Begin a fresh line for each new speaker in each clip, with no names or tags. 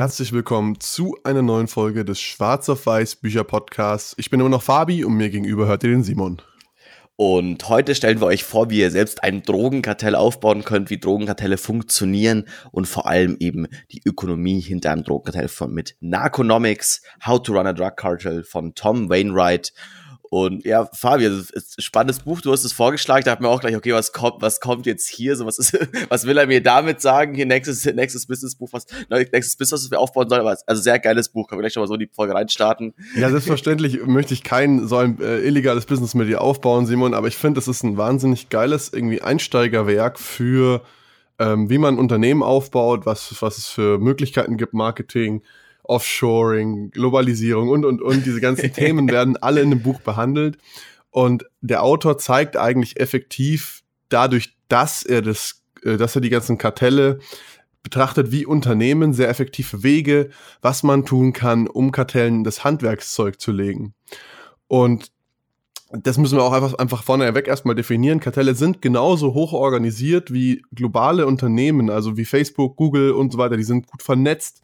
Herzlich willkommen zu einer neuen Folge des Schwarz auf Weiß Bücher Podcasts. Ich bin immer noch Fabi und mir gegenüber hört ihr den Simon.
Und heute stellen wir euch vor, wie ihr selbst ein Drogenkartell aufbauen könnt, wie Drogenkartelle funktionieren und vor allem eben die Ökonomie hinter einem Drogenkartell von mit Narconomics, How to Run a Drug Cartel von Tom Wainwright. Und ja, Fabian, ist spannendes Buch, du hast es vorgeschlagen, da hat mir auch gleich, okay, was kommt, was kommt jetzt hier, so was ist, was will er mir damit sagen, hier nächstes, nächstes Business-Buch, was, nächstes Business, was wir aufbauen sollen, aber also sehr geiles Buch, können wir gleich schon mal so in die Folge reinstarten.
Ja, selbstverständlich möchte ich kein so ein äh, illegales Business mit dir aufbauen, Simon, aber ich finde, es ist ein wahnsinnig geiles irgendwie Einsteigerwerk für, ähm, wie man Unternehmen aufbaut, was, was es für Möglichkeiten gibt, Marketing, Offshoring, Globalisierung und, und, und. Diese ganzen Themen werden alle in dem Buch behandelt. Und der Autor zeigt eigentlich effektiv dadurch, dass er das, äh, dass er die ganzen Kartelle betrachtet wie Unternehmen sehr effektive Wege, was man tun kann, um Kartellen das Handwerkszeug zu legen. Und das müssen wir auch einfach, einfach vorneweg erstmal definieren. Kartelle sind genauso hoch organisiert wie globale Unternehmen, also wie Facebook, Google und so weiter. Die sind gut vernetzt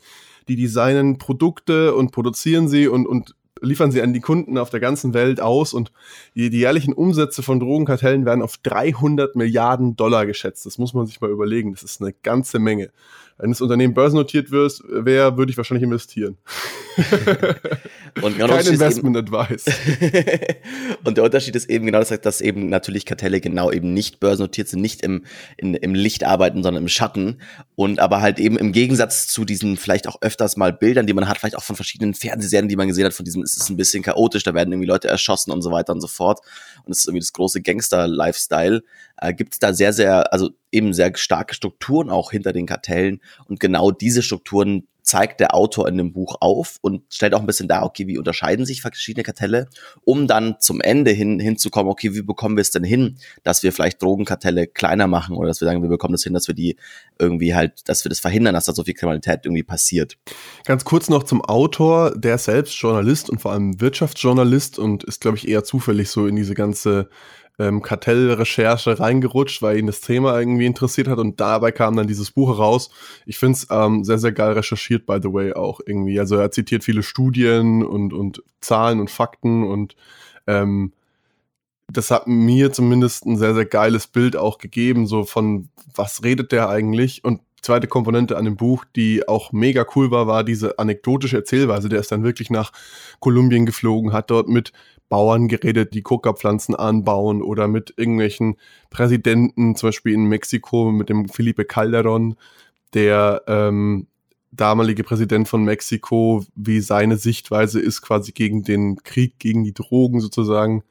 die designen Produkte und produzieren sie und, und liefern sie an die Kunden auf der ganzen Welt aus und die, die jährlichen Umsätze von Drogenkartellen werden auf 300 Milliarden Dollar geschätzt. Das muss man sich mal überlegen. Das ist eine ganze Menge wenn das Unternehmen börsennotiert wäre, würde ich wahrscheinlich investieren.
und genau Kein Investment Advice. und der Unterschied ist eben genau, das, dass eben natürlich Kartelle genau eben nicht börsennotiert sind, nicht im, in, im Licht arbeiten, sondern im Schatten. Und aber halt eben im Gegensatz zu diesen vielleicht auch öfters mal Bildern, die man hat, vielleicht auch von verschiedenen Fernsehserien, die man gesehen hat, von diesem, es ist ein bisschen chaotisch, da werden irgendwie Leute erschossen und so weiter und so fort. Und es ist irgendwie das große Gangster-Lifestyle. Äh, Gibt es da sehr, sehr, also eben sehr starke Strukturen auch hinter den Kartellen. Und genau diese Strukturen zeigt der Autor in dem Buch auf und stellt auch ein bisschen dar, okay, wie unterscheiden sich verschiedene Kartelle, um dann zum Ende hin hinzukommen, okay, wie bekommen wir es denn hin, dass wir vielleicht Drogenkartelle kleiner machen oder dass wir sagen, wir bekommen das hin, dass wir die irgendwie halt, dass wir das verhindern, dass da so viel Kriminalität irgendwie passiert.
Ganz kurz noch zum Autor, der selbst Journalist und vor allem Wirtschaftsjournalist und ist, glaube ich, eher zufällig so in diese ganze ähm, Kartellrecherche reingerutscht, weil ihn das Thema irgendwie interessiert hat und dabei kam dann dieses Buch heraus. Ich finde es ähm, sehr, sehr geil recherchiert, by the way, auch irgendwie. Also er zitiert viele Studien und, und Zahlen und Fakten und ähm, das hat mir zumindest ein sehr, sehr geiles Bild auch gegeben, so von was redet der eigentlich und zweite Komponente an dem Buch, die auch mega cool war, war diese anekdotische Erzählweise. Der ist dann wirklich nach Kolumbien geflogen, hat dort mit Bauern geredet, die Coca-Pflanzen anbauen oder mit irgendwelchen Präsidenten, zum Beispiel in Mexiko mit dem Felipe Calderon, der ähm, damalige Präsident von Mexiko, wie seine Sichtweise ist quasi gegen den Krieg, gegen die Drogen sozusagen,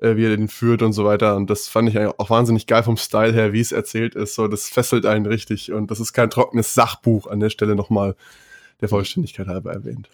äh, wie er den führt und so weiter. Und das fand ich auch wahnsinnig geil vom Style her, wie es erzählt ist. So, das fesselt einen richtig. Und das ist kein trockenes Sachbuch an der Stelle nochmal der Vollständigkeit halber erwähnt.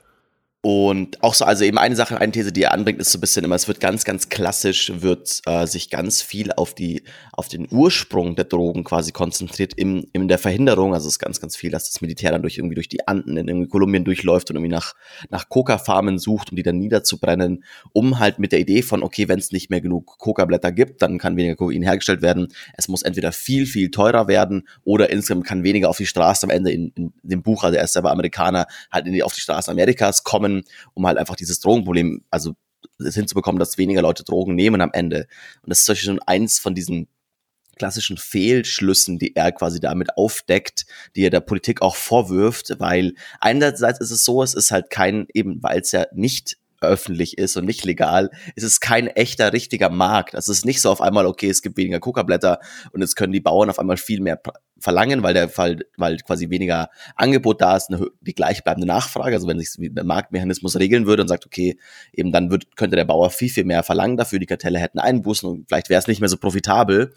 Und auch so, also eben eine Sache, eine These, die er anbringt, ist so ein bisschen immer, es wird ganz, ganz klassisch, wird äh, sich ganz viel auf die, auf den Ursprung der Drogen quasi konzentriert im, in der Verhinderung. Also es ist ganz, ganz viel, dass das Militär dann durch irgendwie durch die Anden in irgendwie Kolumbien durchläuft und irgendwie nach, nach Coca-Farmen sucht, um die dann niederzubrennen, um halt mit der Idee von, okay, wenn es nicht mehr genug Coca-Blätter gibt, dann kann weniger Kokain hergestellt werden. Es muss entweder viel, viel teurer werden oder insgesamt kann weniger auf die Straße am Ende in, in dem Buch, also er ist selber Amerikaner, halt in die, auf die Straße Amerikas kommen um halt einfach dieses Drogenproblem, also hinzubekommen, dass weniger Leute Drogen nehmen am Ende. Und das ist zum Beispiel schon eins von diesen klassischen Fehlschlüssen, die er quasi damit aufdeckt, die er der Politik auch vorwirft, weil einerseits ist es so, es ist halt kein, eben weil es ja nicht öffentlich ist und nicht legal, ist es kein echter, richtiger Markt. Es ist nicht so auf einmal, okay, es gibt weniger Coca-Blätter und jetzt können die Bauern auf einmal viel mehr verlangen, weil der Fall, weil quasi weniger Angebot da ist, eine, die gleichbleibende Nachfrage. Also wenn sich der Marktmechanismus regeln würde und sagt, okay, eben dann wird, könnte der Bauer viel, viel mehr verlangen dafür, die Kartelle hätten Einbußen und vielleicht wäre es nicht mehr so profitabel.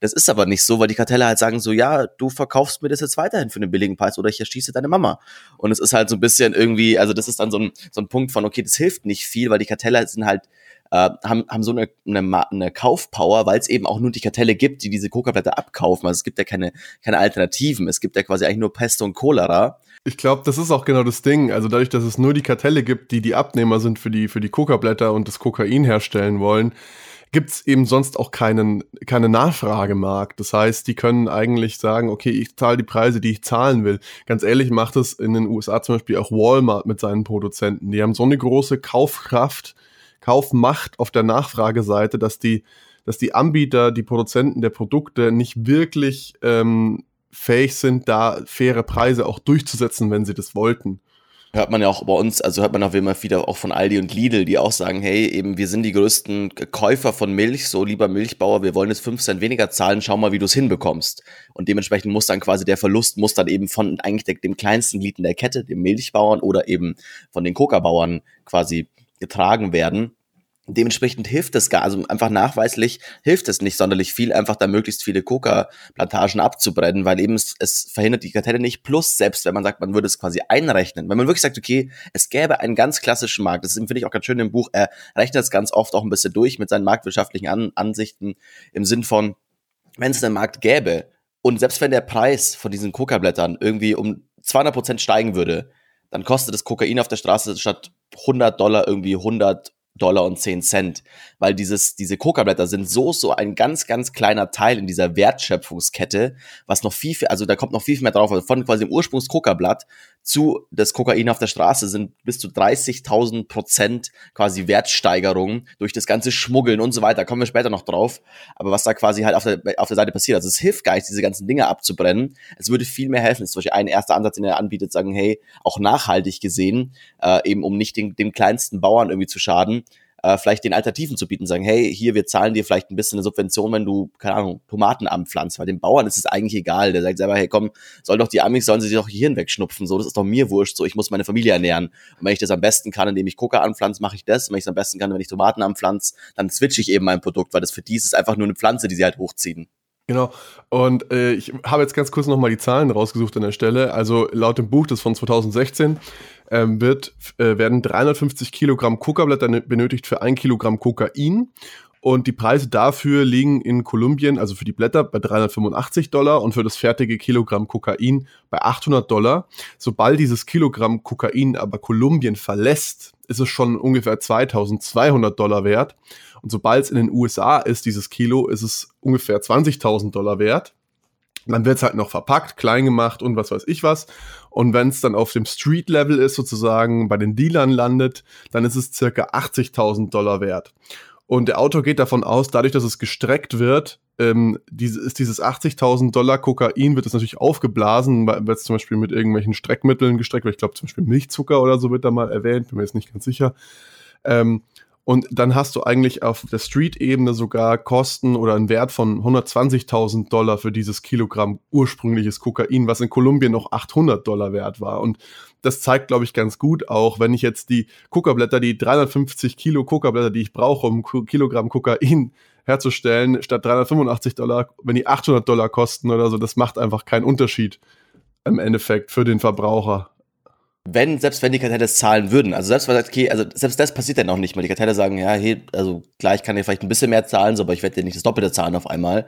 Das ist aber nicht so, weil die Kartelle halt sagen so, ja, du verkaufst mir das jetzt weiterhin für einen billigen Preis oder ich erschieße deine Mama. Und es ist halt so ein bisschen irgendwie, also das ist dann so ein, so ein Punkt von, okay, das hilft nicht viel, weil die Kartelle sind halt äh, haben, haben so eine, eine, eine Kaufpower, weil es eben auch nur die Kartelle gibt, die diese Coca-Blätter abkaufen. Also es gibt ja keine, keine Alternativen. Es gibt ja quasi eigentlich nur Pest und Cholera.
Ich glaube, das ist auch genau das Ding. Also dadurch, dass es nur die Kartelle gibt, die die Abnehmer sind für die, für die Coca-Blätter und das Kokain herstellen wollen, gibt es eben sonst auch keinen, keine Nachfragemarkt. Das heißt, die können eigentlich sagen, okay, ich zahle die Preise, die ich zahlen will. Ganz ehrlich macht es in den USA zum Beispiel auch Walmart mit seinen Produzenten. Die haben so eine große Kaufkraft, Kaufmacht auf der Nachfrageseite, dass die, dass die Anbieter, die Produzenten der Produkte nicht wirklich ähm, fähig sind, da faire Preise auch durchzusetzen, wenn sie das wollten
hört man ja auch bei uns, also hört man auch immer wieder auch von Aldi und Lidl, die auch sagen, hey, eben wir sind die größten Käufer von Milch, so lieber Milchbauer, wir wollen jetzt 5 Cent weniger zahlen, schau mal, wie du es hinbekommst. Und dementsprechend muss dann quasi der Verlust, muss dann eben von eigentlich dem kleinsten Glied in der Kette, dem Milchbauern oder eben von den Coca-Bauern quasi getragen werden. Dementsprechend hilft es gar, also einfach nachweislich hilft es nicht sonderlich viel, einfach da möglichst viele Coca-Plantagen abzubrennen, weil eben es, es verhindert die Kartelle nicht. Plus, selbst wenn man sagt, man würde es quasi einrechnen, wenn man wirklich sagt, okay, es gäbe einen ganz klassischen Markt, das finde ich auch ganz schön im Buch, er rechnet es ganz oft auch ein bisschen durch mit seinen marktwirtschaftlichen An Ansichten im Sinn von, wenn es einen Markt gäbe und selbst wenn der Preis von diesen Coca-Blättern irgendwie um 200 Prozent steigen würde, dann kostet das Kokain auf der Straße statt 100 Dollar irgendwie 100 Dollar und 10 Cent, weil dieses, diese Coca-Blätter sind so, so ein ganz, ganz kleiner Teil in dieser Wertschöpfungskette, was noch viel, viel also da kommt noch viel, viel mehr drauf. Also von quasi dem Ursprungs-Coca-Blatt zu das Kokain auf der Straße sind bis zu 30.000 Prozent quasi Wertsteigerung durch das ganze Schmuggeln und so weiter. Kommen wir später noch drauf. Aber was da quasi halt auf der, auf der Seite passiert, also es hilft gar nicht, diese ganzen Dinge abzubrennen. Es würde viel mehr helfen. Ist zum Beispiel ein erster Ansatz, den er anbietet, sagen, hey, auch nachhaltig gesehen, äh, eben um nicht den, dem kleinsten Bauern irgendwie zu schaden, äh, vielleicht den Alternativen zu bieten, sagen, hey, hier, wir zahlen dir vielleicht ein bisschen eine Subvention, wenn du, keine Ahnung, Tomaten anpflanzt, weil dem Bauern ist es eigentlich egal, der sagt selber, hey, komm, soll doch die Amis, sollen sie sich doch hier hinwegschnupfen, so, das ist doch mir wurscht, so, ich muss meine Familie ernähren. Und wenn ich das am besten kann, indem ich Coca anpflanze, mache ich das, und wenn ich es am besten kann, wenn ich Tomaten anpflanze, dann switche ich eben mein Produkt, weil das für die ist es einfach nur eine Pflanze, die sie halt hochziehen.
Genau. Und äh, ich habe jetzt ganz kurz nochmal die Zahlen rausgesucht an der Stelle. Also laut dem Buch, das von 2016, ähm, wird, äh, werden 350 Kilogramm Coca-Blätter benötigt für ein Kilogramm Kokain. Und die Preise dafür liegen in Kolumbien, also für die Blätter, bei 385 Dollar und für das fertige Kilogramm Kokain bei 800 Dollar. Sobald dieses Kilogramm Kokain aber Kolumbien verlässt, ist es schon ungefähr 2200 Dollar wert. Und sobald es in den USA ist, dieses Kilo, ist es ungefähr 20.000 Dollar wert. Dann wird es halt noch verpackt, klein gemacht und was weiß ich was. Und wenn es dann auf dem Street-Level ist, sozusagen bei den Dealern landet, dann ist es circa 80.000 Dollar wert. Und der Autor geht davon aus, dadurch, dass es gestreckt wird, ähm, ist dieses 80.000 Dollar Kokain, wird es natürlich aufgeblasen, wird es zum Beispiel mit irgendwelchen Streckmitteln gestreckt, weil ich glaube zum Beispiel Milchzucker oder so wird da mal erwähnt, bin mir jetzt nicht ganz sicher. Ähm, und dann hast du eigentlich auf der Street-Ebene sogar Kosten oder einen Wert von 120.000 Dollar für dieses Kilogramm ursprüngliches Kokain, was in Kolumbien noch 800 Dollar wert war. Und das zeigt, glaube ich, ganz gut auch, wenn ich jetzt die Kokablätter, die 350 Kilo Kokablätter, die ich brauche, um Kilogramm Kokain herzustellen, statt 385 Dollar, wenn die 800 Dollar kosten oder so, das macht einfach keinen Unterschied im Endeffekt für den Verbraucher
wenn, selbst wenn die Kartelle es zahlen würden, also selbst, okay, also selbst das passiert dann auch nicht mal. Die Kartelle sagen, ja, hey, also klar, ich kann dir vielleicht ein bisschen mehr zahlen, so, aber ich werde dir nicht das Doppelte zahlen auf einmal.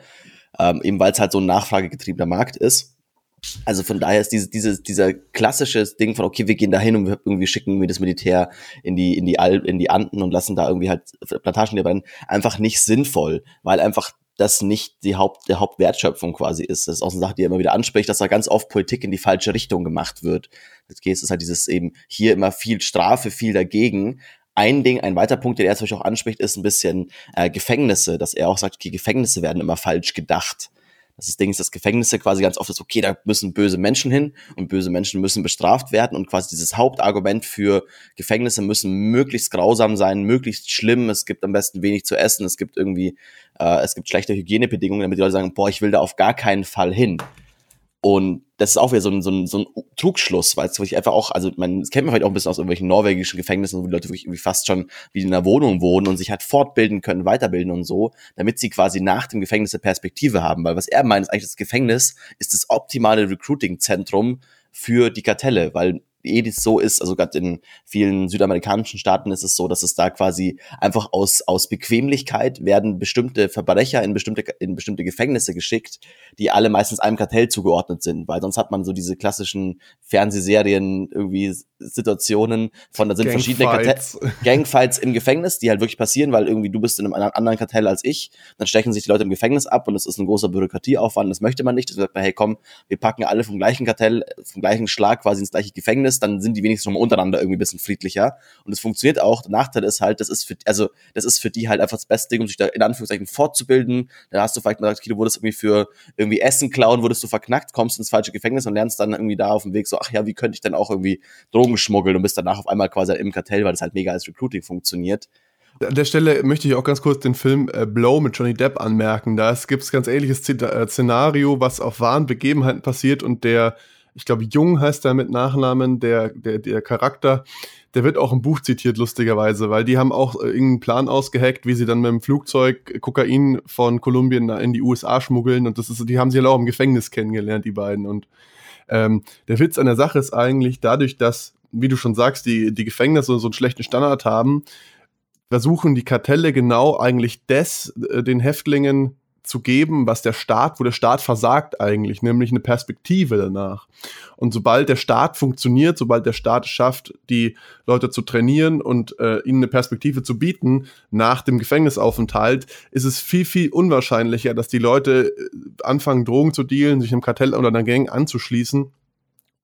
Ähm, eben weil es halt so ein nachfragegetriebener Markt ist. Also von daher ist diese, diese, dieser klassische Ding von, okay, wir gehen da hin und wir irgendwie schicken irgendwie das Militär in die, in die Alp, in die Anden und lassen da irgendwie halt Plantagen brennen, einfach nicht sinnvoll, weil einfach das nicht die Haupt, der Hauptwertschöpfung quasi ist. Das ist auch eine Sache, die er immer wieder anspricht, dass da ganz oft Politik in die falsche Richtung gemacht wird. Jetzt ist halt dieses eben hier immer viel Strafe, viel dagegen. Ein Ding, ein weiter Punkt, den er zum Beispiel auch anspricht, ist ein bisschen äh, Gefängnisse, dass er auch sagt, okay, Gefängnisse werden immer falsch gedacht. Das ist Ding ist, dass Gefängnisse quasi ganz oft ist, okay, da müssen böse Menschen hin und böse Menschen müssen bestraft werden und quasi dieses Hauptargument für Gefängnisse müssen möglichst grausam sein, möglichst schlimm, es gibt am besten wenig zu essen, es gibt irgendwie, äh, es gibt schlechte Hygienebedingungen, damit die Leute sagen, boah, ich will da auf gar keinen Fall hin. Und das ist auch wieder so ein, so ein, so ein Trugschluss, weil es wirklich einfach auch, also man das kennt man vielleicht auch ein bisschen aus irgendwelchen norwegischen Gefängnissen, wo die Leute wirklich irgendwie fast schon wie in einer Wohnung wohnen und sich halt fortbilden können, weiterbilden und so, damit sie quasi nach dem Gefängnis eine Perspektive haben. Weil was er meint, ist eigentlich das Gefängnis ist das optimale Recruiting-Zentrum für die Kartelle, weil eh so ist, also gerade in vielen südamerikanischen Staaten ist es so, dass es da quasi einfach aus, aus Bequemlichkeit werden bestimmte Verbrecher in bestimmte, in bestimmte Gefängnisse geschickt, die alle meistens einem Kartell zugeordnet sind, weil sonst hat man so diese klassischen Fernsehserien irgendwie Situationen von, da sind Gang verschiedene Kartells, Gangfights. Im Gefängnis, die halt wirklich passieren, weil irgendwie du bist in einem anderen Kartell als ich, dann stechen sich die Leute im Gefängnis ab und es ist ein großer Bürokratieaufwand, das möchte man nicht, das sagt man, hey komm, wir packen alle vom gleichen Kartell, vom gleichen Schlag quasi ins gleiche Gefängnis, dann sind die wenigstens schon mal untereinander irgendwie ein bisschen friedlicher und es funktioniert auch, der Nachteil ist halt, das ist für, also das ist für die halt einfach das beste Ding, um sich da in Anführungszeichen fortzubilden, da hast du vielleicht mal gesagt, okay, du wurdest irgendwie für irgendwie Essen klauen, wurdest du verknackt, kommst ins falsche Gefängnis und lernst dann irgendwie da auf dem Weg so, ach ja, wie könnte ich denn auch irgendwie Drogen schmuggeln und bist danach auf einmal quasi im Kartell, weil das halt mega als Recruiting funktioniert.
An der Stelle möchte ich auch ganz kurz den Film äh, Blow mit Johnny Depp anmerken. Da gibt es ganz ähnliches äh, Szenario, was auf wahren Begebenheiten passiert und der, ich glaube, Jung heißt er mit Nachnamen, der, der, der Charakter, der wird auch im Buch zitiert, lustigerweise, weil die haben auch äh, irgendeinen Plan ausgeheckt, wie sie dann mit dem Flugzeug Kokain von Kolumbien in die USA schmuggeln und das ist, die haben sie ja auch im Gefängnis kennengelernt, die beiden. Und ähm, der Witz an der Sache ist eigentlich dadurch, dass, wie du schon sagst, die, die Gefängnisse so einen schlechten Standard haben, versuchen die Kartelle genau eigentlich das äh, den Häftlingen zu geben, was der Staat, wo der Staat versagt eigentlich, nämlich eine Perspektive danach. Und sobald der Staat funktioniert, sobald der Staat es schafft, die Leute zu trainieren und äh, ihnen eine Perspektive zu bieten nach dem Gefängnisaufenthalt, ist es viel, viel unwahrscheinlicher, dass die Leute äh, anfangen, Drogen zu dealen, sich einem Kartell oder einer Gang anzuschließen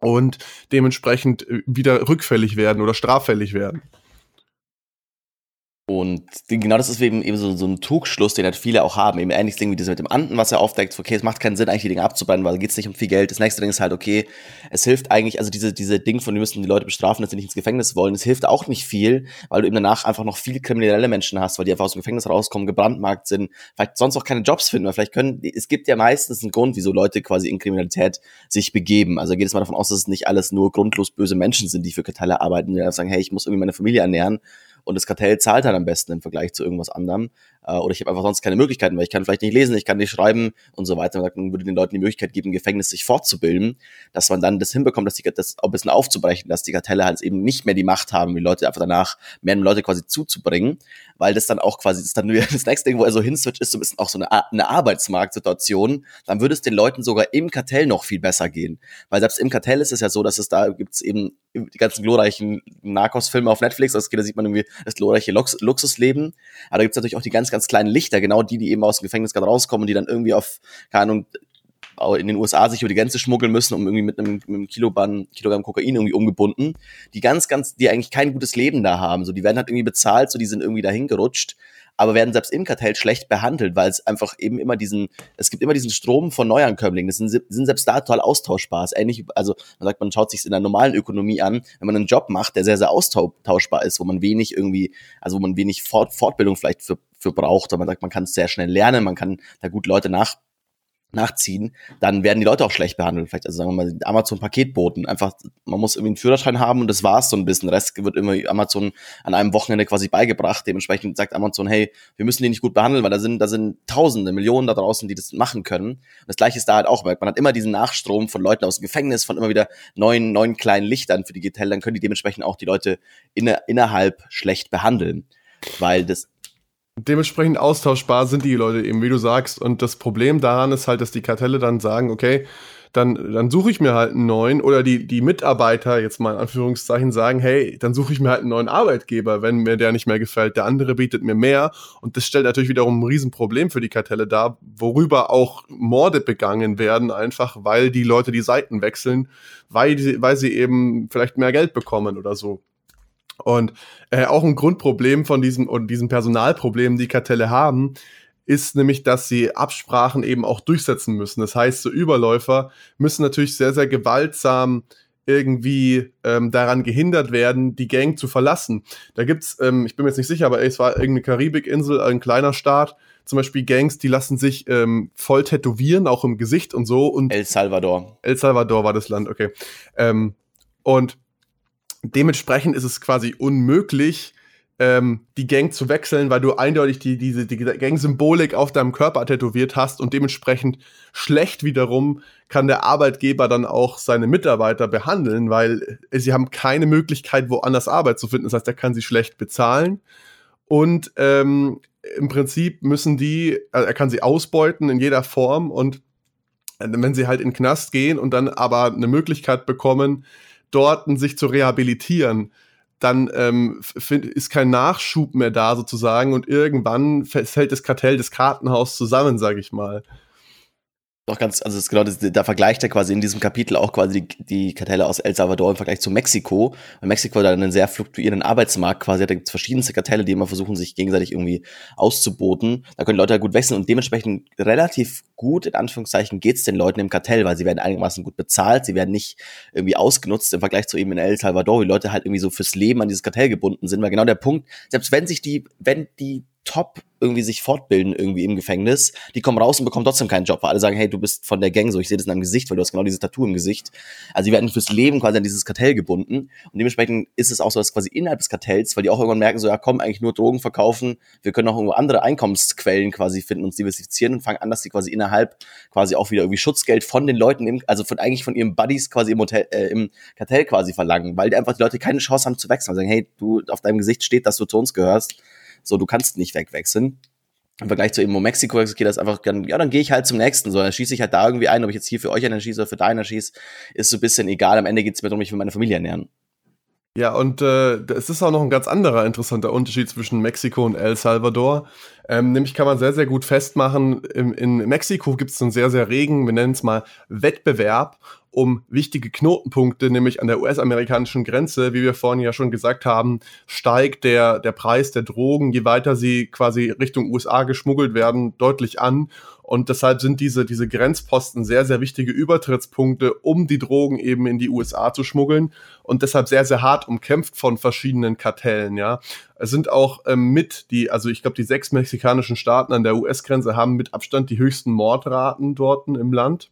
und dementsprechend äh, wieder rückfällig werden oder straffällig werden.
Und genau das ist eben, eben so, so ein Trugschluss, den halt viele auch haben. Eben ähnliches Ding wie das mit dem Anden, was er aufdeckt, okay, es macht keinen Sinn, eigentlich die Dinge abzubrennen, weil geht es nicht um viel Geld. Das nächste Ding ist halt, okay, es hilft eigentlich, also diese, diese Ding von, wir müssen die Leute bestrafen, dass sie nicht ins Gefängnis wollen, es hilft auch nicht viel, weil du eben danach einfach noch viel kriminelle Menschen hast, weil die einfach aus dem Gefängnis rauskommen, gebrandmarkt sind, vielleicht sonst auch keine Jobs finden, weil vielleicht können, es gibt ja meistens einen Grund, wieso Leute quasi in Kriminalität sich begeben. Also geht es mal davon aus, dass es nicht alles nur grundlos böse Menschen sind, die für Kartelle arbeiten, die einfach sagen, hey, ich muss irgendwie meine Familie ernähren und das Kartell zahlt halt am besten im Vergleich zu irgendwas anderem. Äh, oder ich habe einfach sonst keine Möglichkeiten, weil ich kann vielleicht nicht lesen, ich kann nicht schreiben und so weiter. Dann würde den Leuten die Möglichkeit geben, im Gefängnis sich fortzubilden, dass man dann das hinbekommt, dass die, das auch ein bisschen aufzubrechen, dass die Kartelle halt eben nicht mehr die Macht haben, die Leute einfach danach mehr Leute quasi zuzubringen, weil das dann auch quasi, das ist dann nur das nächste Ding, wo er so hinswitcht, ist so ein bisschen auch so eine, eine Arbeitsmarktsituation, dann würde es den Leuten sogar im Kartell noch viel besser gehen. Weil selbst im Kartell ist es ja so, dass es da gibt's eben die ganzen glorreichen Narcos-Filme auf Netflix, also da sieht man irgendwie das glorreiche Lux Luxusleben, aber da gibt's natürlich auch die ganz, ganz kleinen Lichter, genau die, die eben aus dem Gefängnis gerade rauskommen, die dann irgendwie auf, keine Ahnung, in den USA sich über die Grenze schmuggeln müssen, um irgendwie mit einem, mit einem Kilogramm, Kilogramm Kokain irgendwie umgebunden, die ganz, ganz, die eigentlich kein gutes Leben da haben. So, die werden halt irgendwie bezahlt, so die sind irgendwie dahin gerutscht, aber werden selbst im Kartell schlecht behandelt, weil es einfach eben immer diesen, es gibt immer diesen Strom von Neuankömmlingen. Das sind, sind selbst da total austauschbar. ist ähnlich, also man sagt, man schaut sich in der normalen Ökonomie an, wenn man einen Job macht, der sehr, sehr austauschbar ist, wo man wenig irgendwie, also wo man wenig Fort, Fortbildung vielleicht für, für braucht, weil man sagt, man kann es sehr schnell lernen, man kann da gut Leute nach nachziehen, dann werden die Leute auch schlecht behandelt. Vielleicht, also sagen wir mal, Amazon-Paketboten. Einfach, man muss irgendwie einen Führerschein haben und das war's so ein bisschen. Der Rest wird immer Amazon an einem Wochenende quasi beigebracht. Dementsprechend sagt Amazon, hey, wir müssen die nicht gut behandeln, weil da sind, da sind Tausende, Millionen da draußen, die das machen können. Und das Gleiche ist da halt auch. Man hat immer diesen Nachstrom von Leuten aus dem Gefängnis, von immer wieder neuen, neuen kleinen Lichtern für die GTL. Dann können die dementsprechend auch die Leute inner, innerhalb schlecht behandeln. Weil das,
dementsprechend austauschbar sind die Leute eben, wie du sagst. Und das Problem daran ist halt, dass die Kartelle dann sagen, okay, dann, dann suche ich mir halt einen neuen oder die, die Mitarbeiter jetzt mal in Anführungszeichen sagen, hey, dann suche ich mir halt einen neuen Arbeitgeber, wenn mir der nicht mehr gefällt. Der andere bietet mir mehr und das stellt natürlich wiederum ein Riesenproblem für die Kartelle dar, worüber auch Morde begangen werden, einfach weil die Leute die Seiten wechseln, weil, weil sie eben vielleicht mehr Geld bekommen oder so. Und äh, auch ein Grundproblem von diesem und diesem Personalproblem, die Kartelle haben, ist nämlich, dass sie Absprachen eben auch durchsetzen müssen. Das heißt, so Überläufer müssen natürlich sehr, sehr gewaltsam irgendwie ähm, daran gehindert werden, die Gang zu verlassen. Da gibt's, ähm, ich bin mir jetzt nicht sicher, aber es war irgendeine Karibikinsel, ein kleiner Staat, zum Beispiel Gangs, die lassen sich ähm, voll tätowieren, auch im Gesicht und so. Und
El Salvador.
El Salvador war das Land, okay. Ähm, und dementsprechend ist es quasi unmöglich, ähm, die Gang zu wechseln, weil du eindeutig die, diese die Gang-Symbolik auf deinem Körper tätowiert hast und dementsprechend schlecht wiederum kann der Arbeitgeber dann auch seine Mitarbeiter behandeln, weil sie haben keine Möglichkeit, woanders Arbeit zu finden. Das heißt, er kann sie schlecht bezahlen. Und ähm, im Prinzip müssen die, also er kann sie ausbeuten in jeder Form und wenn sie halt in den Knast gehen und dann aber eine Möglichkeit bekommen, dort sich zu rehabilitieren, dann ähm, ist kein Nachschub mehr da sozusagen und irgendwann fällt das Kartell des Kartenhaus zusammen, sage ich mal
doch ganz, also das genau, das, da vergleicht er quasi in diesem Kapitel auch quasi die, die Kartelle aus El Salvador im Vergleich zu Mexiko. Weil Mexiko hat einen sehr fluktuierenden Arbeitsmarkt quasi, da gibt es verschiedenste Kartelle, die immer versuchen, sich gegenseitig irgendwie auszuboten. Da können Leute halt gut wechseln und dementsprechend relativ gut, in Anführungszeichen, geht's den Leuten im Kartell, weil sie werden einigermaßen gut bezahlt, sie werden nicht irgendwie ausgenutzt im Vergleich zu eben in El Salvador, wo die Leute halt irgendwie so fürs Leben an dieses Kartell gebunden sind, weil genau der Punkt, selbst wenn sich die, wenn die top irgendwie sich fortbilden irgendwie im Gefängnis, die kommen raus und bekommen trotzdem keinen Job, weil alle sagen, hey, du bist von der Gang so, ich sehe das in deinem Gesicht, weil du hast genau dieses Tattoo im Gesicht. Also die werden fürs Leben quasi an dieses Kartell gebunden und dementsprechend ist es auch so, dass quasi innerhalb des Kartells, weil die auch irgendwann merken, so ja, komm, eigentlich nur Drogen verkaufen, wir können auch irgendwo andere Einkommensquellen quasi finden, uns diversifizieren und fangen an, dass die quasi innerhalb quasi auch wieder irgendwie Schutzgeld von den Leuten, im, also von eigentlich von ihren Buddies quasi im, Hotel, äh, im Kartell quasi verlangen, weil die einfach die Leute keine Chance haben zu wechseln, und sagen, hey, du, auf deinem Gesicht steht, dass du zu uns gehörst so, du kannst nicht wegwechseln. Im Vergleich zu eben Mexiko geht das einfach, ja, dann gehe ich halt zum nächsten. So, dann schieße ich halt da irgendwie ein, ob ich jetzt hier für euch einen schieße oder für deinen schieße, ist so ein bisschen egal. Am Ende geht es mir darum, ich will meine Familie ernähren.
Ja, und äh, es ist auch noch ein ganz anderer interessanter Unterschied zwischen Mexiko und El Salvador. Ähm, nämlich kann man sehr, sehr gut festmachen, im, in Mexiko gibt es einen sehr, sehr regen, wir nennen es mal Wettbewerb um wichtige Knotenpunkte, nämlich an der US-amerikanischen Grenze, wie wir vorhin ja schon gesagt haben, steigt der, der Preis der Drogen, je weiter sie quasi Richtung USA geschmuggelt werden, deutlich an. Und deshalb sind diese, diese Grenzposten sehr, sehr wichtige Übertrittspunkte, um die Drogen eben in die USA zu schmuggeln und deshalb sehr, sehr hart umkämpft von verschiedenen Kartellen, ja. Es sind auch ähm, mit die, also ich glaube, die sechs mexikanischen Staaten an der US-Grenze haben mit Abstand die höchsten Mordraten dort im Land.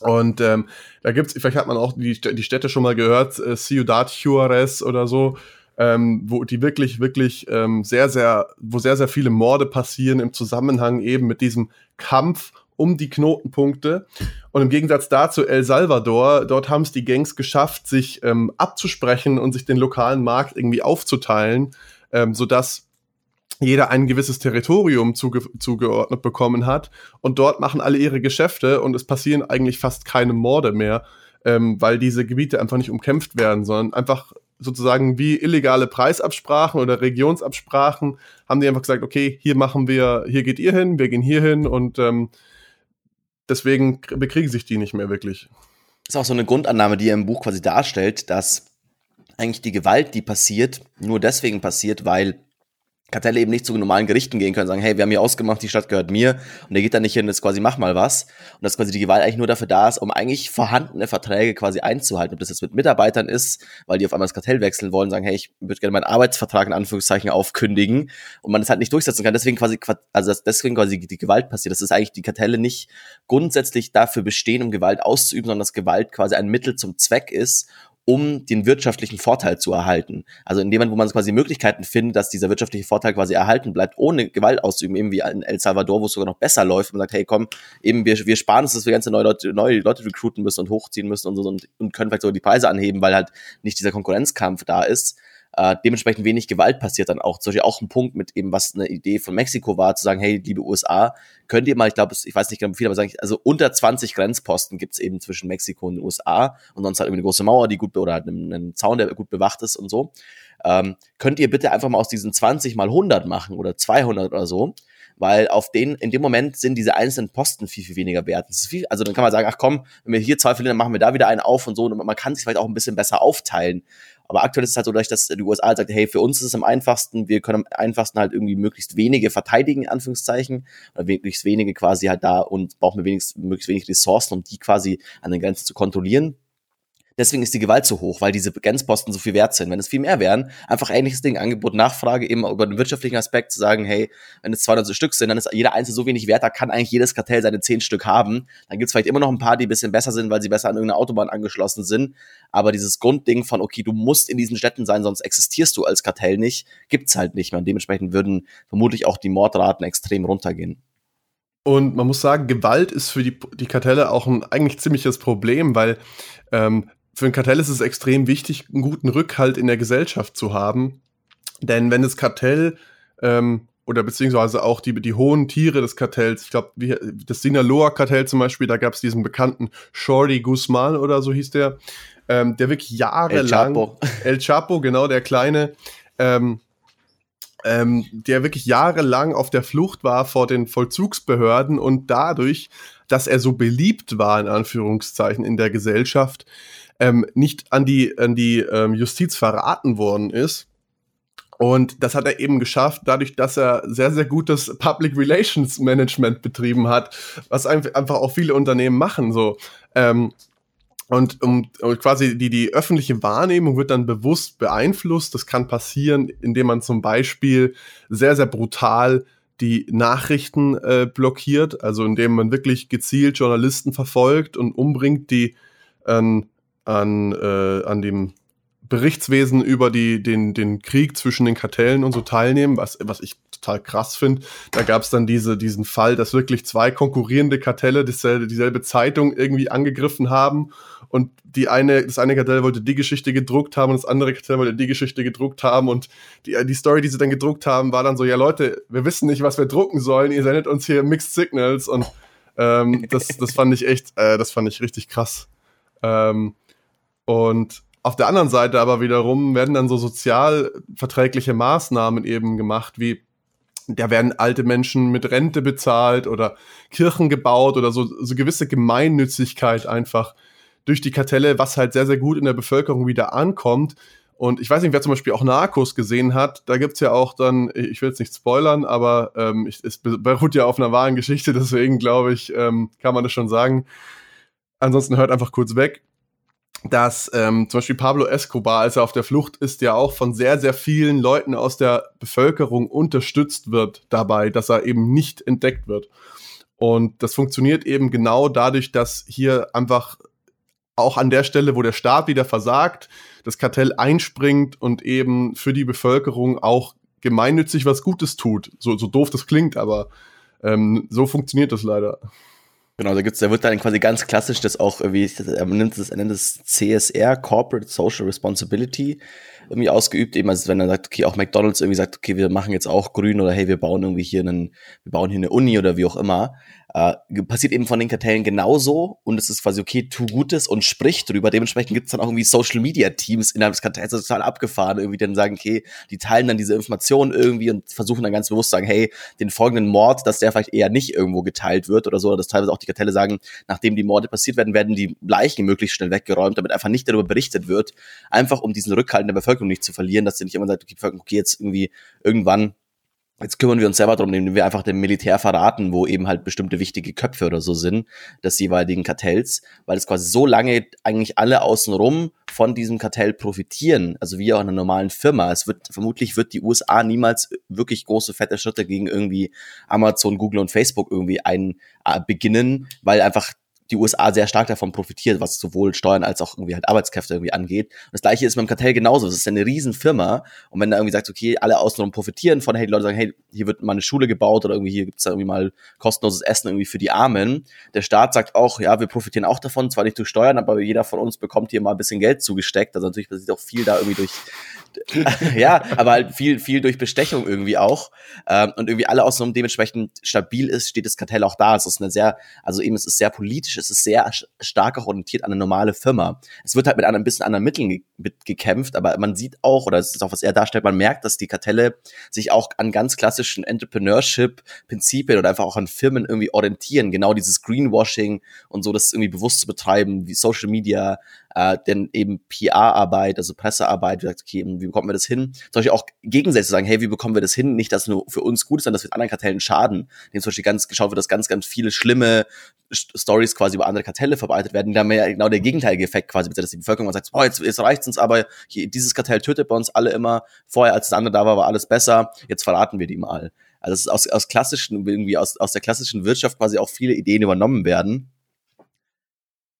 Und ähm, da gibt's, vielleicht hat man auch die, die Städte schon mal gehört, äh, Ciudad Juarez oder so, ähm, wo die wirklich, wirklich ähm, sehr, sehr, wo sehr, sehr viele Morde passieren im Zusammenhang eben mit diesem Kampf um die Knotenpunkte. Und im Gegensatz dazu El Salvador, dort haben es die Gangs geschafft, sich ähm, abzusprechen und sich den lokalen Markt irgendwie aufzuteilen, ähm, sodass jeder ein gewisses Territorium zuge zugeordnet bekommen hat und dort machen alle ihre Geschäfte und es passieren eigentlich fast keine Morde mehr, ähm, weil diese Gebiete einfach nicht umkämpft werden, sondern einfach sozusagen wie illegale Preisabsprachen oder Regionsabsprachen haben die einfach gesagt, okay, hier machen wir, hier geht ihr hin, wir gehen hier hin und ähm, deswegen bekriegen sich die nicht mehr wirklich.
Das ist auch so eine Grundannahme, die er im Buch quasi darstellt, dass eigentlich die Gewalt, die passiert, nur deswegen passiert, weil Kartelle eben nicht zu normalen Gerichten gehen können, sagen, hey, wir haben hier ausgemacht, die Stadt gehört mir und der geht da nicht hin, das quasi mach mal was. Und dass quasi die Gewalt eigentlich nur dafür da ist, um eigentlich vorhandene Verträge quasi einzuhalten. Ob das jetzt mit Mitarbeitern ist, weil die auf einmal das Kartell wechseln wollen, sagen, hey, ich würde gerne meinen Arbeitsvertrag in Anführungszeichen aufkündigen und man das halt nicht durchsetzen kann. Deswegen quasi, also deswegen quasi die Gewalt passiert. Das ist eigentlich die Kartelle nicht grundsätzlich dafür bestehen, um Gewalt auszuüben, sondern dass Gewalt quasi ein Mittel zum Zweck ist, um den wirtschaftlichen Vorteil zu erhalten. Also in dem Moment, wo man quasi Möglichkeiten findet, dass dieser wirtschaftliche Vorteil quasi erhalten bleibt, ohne Gewalt auszuüben, eben wie in El Salvador, wo es sogar noch besser läuft, und man sagt, hey komm, eben wir, wir sparen uns, dass wir ganze neue Leute, neue Leute recruiten müssen und hochziehen müssen und so und, und können vielleicht sogar die Preise anheben, weil halt nicht dieser Konkurrenzkampf da ist äh, dementsprechend wenig Gewalt passiert dann auch. Zum Beispiel auch ein Punkt mit eben, was eine Idee von Mexiko war, zu sagen, hey, liebe USA, könnt ihr mal, ich glaube, ich weiß nicht genau wie viel, aber sagen, also unter 20 Grenzposten gibt's eben zwischen Mexiko und den USA und sonst halt irgendwie eine große Mauer, die gut, oder halt einen, einen Zaun, der gut bewacht ist und so. Ähm, könnt ihr bitte einfach mal aus diesen 20 mal 100 machen oder 200 oder so weil auf den, in dem Moment sind diese einzelnen Posten viel, viel weniger wert. Viel, also dann kann man sagen, ach komm, wenn wir hier zwei verlieren, dann machen wir da wieder einen auf und so. Und man kann sich vielleicht auch ein bisschen besser aufteilen. Aber aktuell ist es halt so, dass die USA halt sagt, hey, für uns ist es am einfachsten, wir können am einfachsten halt irgendwie möglichst wenige verteidigen, in Anführungszeichen, oder möglichst wenige quasi halt da und brauchen wir wenigstens möglichst wenig Ressourcen, um die quasi an den Grenzen zu kontrollieren. Deswegen ist die Gewalt so hoch, weil diese Grenzposten so viel wert sind. Wenn es viel mehr wären, einfach ähnliches Ding, Angebot, Nachfrage, eben über den wirtschaftlichen Aspekt zu sagen, hey, wenn es 200 Stück sind, dann ist jeder einzelne so wenig wert, da kann eigentlich jedes Kartell seine 10 Stück haben. Dann gibt es vielleicht immer noch ein paar, die ein bisschen besser sind, weil sie besser an irgendeine Autobahn angeschlossen sind. Aber dieses Grundding von, okay, du musst in diesen Städten sein, sonst existierst du als Kartell nicht, gibt's halt nicht mehr. Und dementsprechend würden vermutlich auch die Mordraten extrem runtergehen.
Und man muss sagen, Gewalt ist für die, die Kartelle auch ein eigentlich ziemliches Problem, weil ähm, für ein Kartell ist es extrem wichtig, einen guten Rückhalt in der Gesellschaft zu haben. Denn wenn das Kartell ähm, oder beziehungsweise auch die, die hohen Tiere des Kartells, ich glaube, das Sinaloa-Kartell zum Beispiel, da gab es diesen bekannten Shorty Guzman oder so hieß der, ähm, der wirklich jahrelang. El Chapo. El Chapo, genau, der kleine, ähm, ähm, der wirklich jahrelang auf der Flucht war vor den Vollzugsbehörden und dadurch, dass er so beliebt war, in Anführungszeichen, in der Gesellschaft, ähm, nicht an die, an die ähm, Justiz verraten worden ist. Und das hat er eben geschafft, dadurch, dass er sehr, sehr gutes Public Relations Management betrieben hat, was einfach auch viele Unternehmen machen. So. Ähm, und, um, und quasi die, die öffentliche Wahrnehmung wird dann bewusst beeinflusst. Das kann passieren, indem man zum Beispiel sehr, sehr brutal die Nachrichten äh, blockiert, also indem man wirklich gezielt Journalisten verfolgt und umbringt, die ähm, an, äh, an dem Berichtswesen über die, den, den Krieg zwischen den Kartellen und so teilnehmen, was, was ich total krass finde. Da gab es dann diese, diesen Fall, dass wirklich zwei konkurrierende Kartelle dieselbe, dieselbe Zeitung irgendwie angegriffen haben und die eine, das eine Kartell wollte die Geschichte gedruckt haben und das andere Kartell wollte die Geschichte gedruckt haben und die, die Story, die sie dann gedruckt haben, war dann so, ja Leute, wir wissen nicht, was wir drucken sollen, ihr sendet uns hier Mixed Signals und ähm, das, das fand ich echt, äh, das fand ich richtig krass. Ähm, und auf der anderen Seite aber wiederum werden dann so sozialverträgliche Maßnahmen eben gemacht, wie da werden alte Menschen mit Rente bezahlt oder Kirchen gebaut oder so, so gewisse Gemeinnützigkeit einfach durch die Kartelle, was halt sehr, sehr gut in der Bevölkerung wieder ankommt. Und ich weiß nicht, wer zum Beispiel auch Narcos gesehen hat, da gibt's ja auch dann, ich will jetzt nicht spoilern, aber ähm, ich, es beruht ja auf einer wahren Geschichte, deswegen glaube ich, ähm, kann man das schon sagen. Ansonsten hört einfach kurz weg dass ähm, zum Beispiel Pablo Escobar, als er auf der Flucht ist, ja auch von sehr, sehr vielen Leuten aus der Bevölkerung unterstützt wird dabei, dass er eben nicht entdeckt wird. Und das funktioniert eben genau dadurch, dass hier einfach auch an der Stelle, wo der Staat wieder versagt, das Kartell einspringt und eben für die Bevölkerung auch gemeinnützig was Gutes tut. So, so doof das klingt, aber ähm, so funktioniert das leider.
Genau, da gibt's, da wird dann quasi ganz klassisch das auch irgendwie, er nennt es, er nennt es CSR, Corporate Social Responsibility, irgendwie ausgeübt, eben als wenn er sagt, okay, auch McDonalds irgendwie sagt, okay, wir machen jetzt auch grün oder hey, wir bauen irgendwie hier einen, wir bauen hier eine Uni oder wie auch immer. Äh, passiert eben von den Kartellen genauso und es ist quasi okay, tu Gutes und sprich drüber. Dementsprechend gibt es dann auch irgendwie Social Media Teams innerhalb des Kartells, das ist total abgefahren, irgendwie dann sagen, okay, die teilen dann diese Informationen irgendwie und versuchen dann ganz bewusst zu sagen, hey, den folgenden Mord, dass der vielleicht eher nicht irgendwo geteilt wird oder so, oder dass teilweise auch die Kartelle sagen, nachdem die Morde passiert werden, werden die Leichen möglichst schnell weggeräumt, damit einfach nicht darüber berichtet wird, einfach um diesen Rückhalt in der Bevölkerung nicht zu verlieren, dass sie nicht immer sagt, okay, okay jetzt irgendwie irgendwann Jetzt kümmern wir uns selber darum, indem wir einfach dem Militär verraten, wo eben halt bestimmte wichtige Köpfe oder so sind, des jeweiligen Kartells, weil es quasi so lange eigentlich alle außenrum von diesem Kartell profitieren, also wie auch in einer normalen Firma. Es wird, vermutlich wird die USA niemals wirklich große, fette Schritte gegen irgendwie Amazon, Google und Facebook irgendwie ein, äh, beginnen, weil einfach die USA sehr stark davon profitiert, was sowohl Steuern als auch irgendwie halt Arbeitskräfte irgendwie angeht. Und das gleiche ist mit dem Kartell genauso. Das ist eine Riesenfirma. Und wenn da irgendwie sagt, okay, alle außenrum profitieren von, hey, die Leute sagen, hey, hier wird mal eine Schule gebaut oder irgendwie hier gibt's da irgendwie mal kostenloses Essen irgendwie für die Armen. Der Staat sagt auch, ja, wir profitieren auch davon, zwar nicht durch Steuern, aber jeder von uns bekommt hier mal ein bisschen Geld zugesteckt. Also natürlich passiert auch viel da irgendwie durch, ja, aber halt viel, viel durch Bestechung irgendwie auch. Ähm, und irgendwie alle außenrum dementsprechend stabil ist, steht das Kartell auch da. Es ist eine sehr, also eben, es ist sehr politisch, es ist sehr stark auch orientiert an eine normale Firma. Es wird halt mit einem bisschen anderen Mitteln ge gekämpft, aber man sieht auch, oder es ist auch, was er darstellt, man merkt, dass die Kartelle sich auch an ganz klassischen Entrepreneurship-Prinzipien oder einfach auch an Firmen irgendwie orientieren. Genau dieses Greenwashing und so, das irgendwie bewusst zu betreiben, wie Social Media, äh, denn eben PR-Arbeit, also Pressearbeit, wie gesagt, okay, wie bekommen wir das hin? Zum Beispiel auch gegenseitig zu sagen, hey, wie bekommen wir das hin? Nicht, dass nur für uns gut ist, sondern dass wir anderen Kartellen schaden. Dem zum Beispiel ganz geschaut wird, dass ganz, ganz viele schlimme Stories quasi über andere Kartelle verbreitet werden. Da haben wir ja genau der gegenteilige Effekt quasi, dass die Bevölkerung sagt, boah, jetzt, jetzt reicht's uns aber, hier, dieses Kartell tötet bei uns alle immer. Vorher, als das andere da war, war alles besser. Jetzt verraten wir die mal. Also ist aus, aus klassischen, irgendwie aus, aus der klassischen Wirtschaft quasi auch viele Ideen übernommen werden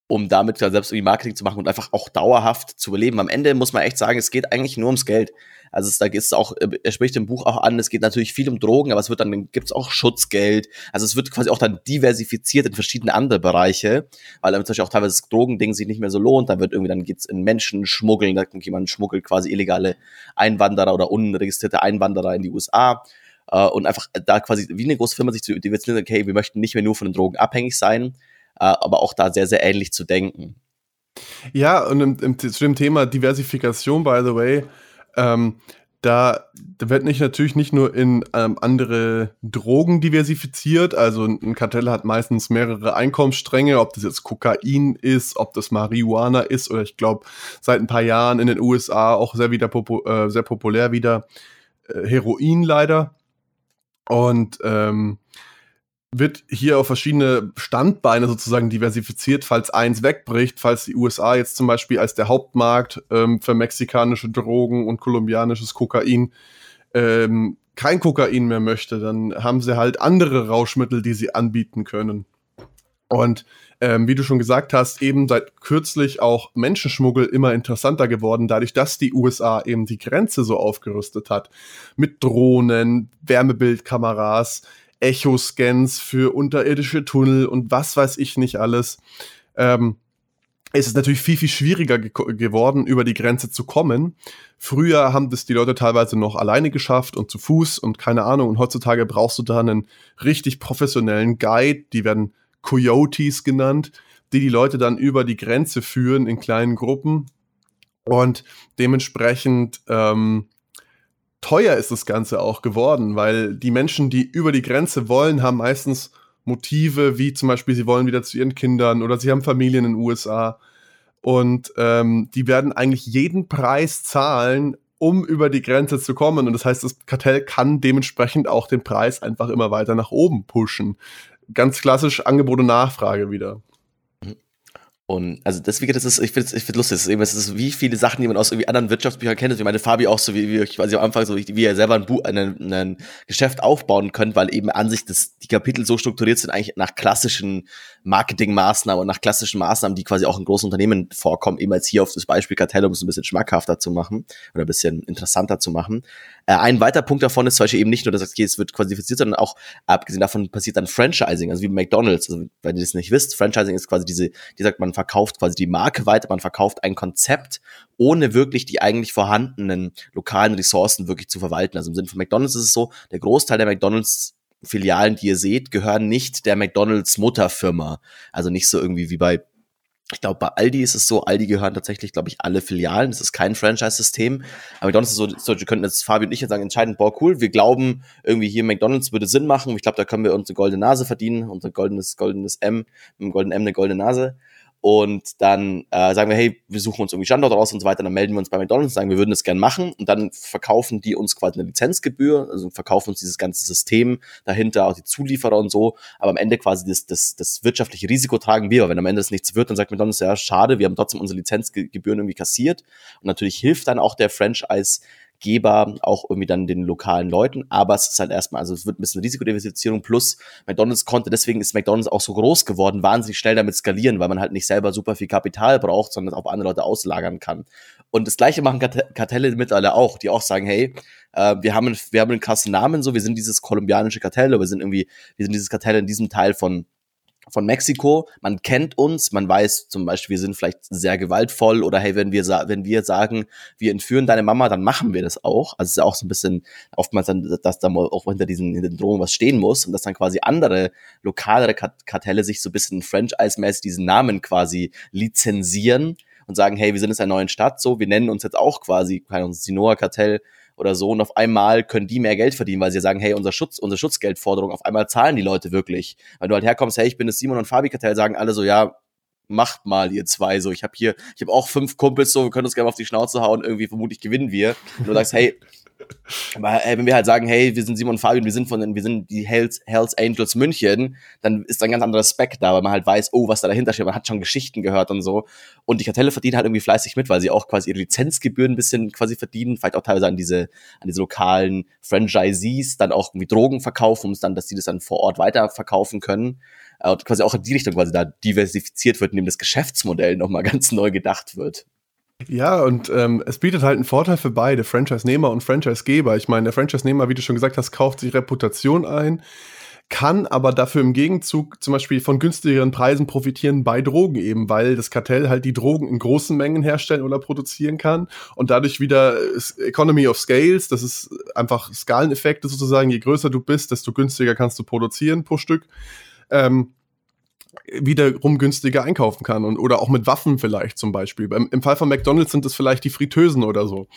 um damit selbst irgendwie Marketing zu machen und einfach auch dauerhaft zu überleben. Am Ende muss man echt sagen, es geht eigentlich nur ums Geld. Also es, da es auch, er spricht im Buch auch an, es geht natürlich viel um Drogen, aber es wird dann, gibt es auch Schutzgeld. Also es wird quasi auch dann diversifiziert in verschiedene andere Bereiche, weil dann zum Beispiel auch teilweise das Drogending sich nicht mehr so lohnt. Dann wird irgendwie, dann geht's in Menschenschmuggeln, da jemand schmuggelt quasi illegale Einwanderer oder unregistrierte Einwanderer in die USA. Uh, äh, und einfach da quasi wie eine große Firma sich zu diversifizieren, okay, wir möchten nicht mehr nur von den Drogen abhängig sein, äh, aber auch da sehr, sehr ähnlich zu denken.
Ja, und im, im, zu dem Thema Diversifikation, by the way, ähm, da, da, wird nicht natürlich nicht nur in ähm, andere Drogen diversifiziert, also ein Kartell hat meistens mehrere Einkommensstränge, ob das jetzt Kokain ist, ob das Marihuana ist oder ich glaube seit ein paar Jahren in den USA auch sehr wieder popu äh, sehr populär wieder äh, Heroin leider und ähm, wird hier auf verschiedene Standbeine sozusagen diversifiziert, falls eins wegbricht, falls die USA jetzt zum Beispiel als der Hauptmarkt ähm, für mexikanische Drogen und kolumbianisches Kokain ähm, kein Kokain mehr möchte, dann haben sie halt andere Rauschmittel, die sie anbieten können. Und ähm, wie du schon gesagt hast, eben seit kürzlich auch Menschenschmuggel immer interessanter geworden, dadurch, dass die USA eben die Grenze so aufgerüstet hat. Mit Drohnen, Wärmebildkameras, Echoscans für unterirdische Tunnel und was weiß ich nicht alles. Ähm, es ist natürlich viel, viel schwieriger ge geworden, über die Grenze zu kommen. Früher haben das die Leute teilweise noch alleine geschafft und zu Fuß und keine Ahnung. Und heutzutage brauchst du da einen richtig professionellen Guide, die werden Coyotes genannt, die die Leute dann über die Grenze führen in kleinen Gruppen. Und dementsprechend ähm, teuer ist das Ganze auch geworden, weil die Menschen, die über die Grenze wollen, haben meistens Motive, wie zum Beispiel, sie wollen wieder zu ihren Kindern oder sie haben Familien in den USA. Und ähm, die werden eigentlich jeden Preis zahlen, um über die Grenze zu kommen. Und das heißt, das Kartell kann dementsprechend auch den Preis einfach immer weiter nach oben pushen. Ganz klassisch Angebot und Nachfrage wieder.
Und also deswegen, das ist, ich finde ich find lustig, das ist, eben, das ist wie viele Sachen, die man aus irgendwie anderen Wirtschaftsbüchern kennt. Ich meine, Fabi auch so, wie, wie ich weiß am Anfang, so wie, wie er selber ein, Buch, ein, ein Geschäft aufbauen könnte, weil eben an sich das, die Kapitel so strukturiert sind, eigentlich nach klassischen Marketingmaßnahmen und nach klassischen Maßnahmen, die quasi auch in großen Unternehmen vorkommen, eben als hier auf das Beispiel Kartell, um es ein bisschen schmackhafter zu machen oder ein bisschen interessanter zu machen. Äh, ein weiterer Punkt davon ist zum Beispiel eben nicht nur, dass okay, es wird qualifiziert, sondern auch, abgesehen davon passiert dann Franchising, also wie McDonalds. Also, wenn ihr das nicht wisst, Franchising ist quasi diese, die sagt, man verkauft quasi die Marke weiter, man verkauft ein Konzept, ohne wirklich die eigentlich vorhandenen lokalen Ressourcen wirklich zu verwalten. Also im Sinne von McDonalds ist es so, der Großteil der McDonalds Filialen, die ihr seht, gehören nicht der McDonalds Mutterfirma. Also nicht so irgendwie wie bei ich glaube, bei Aldi ist es so, Aldi gehören tatsächlich, glaube ich, alle Filialen. Das ist kein Franchise-System. Aber McDonalds ist so, so, wir könnten jetzt Fabi und ich jetzt sagen, entscheidend, boah, cool, wir glauben, irgendwie hier McDonalds würde Sinn machen. Ich glaube, da können wir unsere goldene Nase verdienen, unser goldenes, goldenes M, mit dem goldenen M eine goldene Nase und dann äh, sagen wir, hey, wir suchen uns irgendwie Standort raus und so weiter, dann melden wir uns bei McDonalds, sagen, wir würden das gerne machen. Und dann verkaufen die uns quasi eine Lizenzgebühr, also verkaufen uns dieses ganze System dahinter, auch die Zulieferer und so, aber am Ende quasi das, das, das wirtschaftliche Risiko tragen wir, wenn am Ende das nichts wird, dann sagt McDonalds, ja, schade, wir haben trotzdem unsere Lizenzgebühren irgendwie kassiert. Und natürlich hilft dann auch der Franchise Geber auch irgendwie dann den lokalen Leuten. Aber es ist halt erstmal, also es wird ein bisschen Risikodiversifizierung plus McDonalds konnte, deswegen ist McDonalds auch so groß geworden, wahnsinnig schnell damit skalieren, weil man halt nicht selber super viel Kapital braucht, sondern auf andere Leute auslagern kann. Und das gleiche machen Kartelle mittlerweile auch, die auch sagen, hey, äh, wir haben, wir haben einen krassen Namen, so, wir sind dieses kolumbianische Kartell, oder wir sind irgendwie, wir sind dieses Kartell in diesem Teil von von Mexiko. Man kennt uns, man weiß zum Beispiel, wir sind vielleicht sehr gewaltvoll oder hey, wenn wir, wenn wir sagen, wir entführen deine Mama, dann machen wir das auch. Also es ist ja auch so ein bisschen oftmals dann, dass da auch hinter diesen, hinter den Drohungen was stehen muss und dass dann quasi andere lokalere Kartelle sich so ein bisschen franchise-mäßig diesen Namen quasi lizenzieren und sagen, hey, wir sind jetzt eine neue Stadt, so, wir nennen uns jetzt auch quasi, keine Ahnung, Sinoa-Kartell oder so und auf einmal können die mehr Geld verdienen, weil sie sagen, hey, unser Schutz, unsere Schutzgeldforderung, auf einmal zahlen die Leute wirklich. Wenn du halt herkommst, hey, ich bin das Simon und Fabi Kartell, sagen alle so, ja, macht mal ihr zwei so. Ich habe hier, ich habe auch fünf Kumpels so, wir können uns gerne auf die Schnauze hauen, irgendwie vermutlich gewinnen wir. Und du sagst, hey, wenn wir halt sagen, hey, wir sind Simon Fabian, wir sind von den, wir sind die Hells, Hells Angels München, dann ist da ein ganz anderer Respekt da, weil man halt weiß, oh, was da dahinter steht, man hat schon Geschichten gehört und so. Und die Kartelle verdienen halt irgendwie fleißig mit, weil sie auch quasi ihre Lizenzgebühren ein bisschen quasi verdienen, vielleicht auch teilweise an diese, an diese lokalen Franchisees dann auch irgendwie Drogen verkaufen, um es dann, dass die das dann vor Ort weiterverkaufen können. Äh, und quasi auch in die Richtung quasi da diversifiziert wird, indem das Geschäftsmodell nochmal ganz neu gedacht wird.
Ja, und ähm, es bietet halt einen Vorteil für beide, Franchise-Nehmer und Franchise-Geber. Ich meine, der Franchise-Nehmer, wie du schon gesagt hast, kauft sich Reputation ein, kann aber dafür im Gegenzug zum Beispiel von günstigeren Preisen profitieren bei Drogen eben, weil das Kartell halt die Drogen in großen Mengen herstellen oder produzieren kann und dadurch wieder Economy of Scales, das ist einfach Skaleneffekte sozusagen, je größer du bist, desto günstiger kannst du produzieren pro Stück. Ähm, wiederum günstiger einkaufen kann und oder auch mit Waffen vielleicht zum Beispiel. Im, im Fall von McDonald's sind es vielleicht die Fritteusen oder so.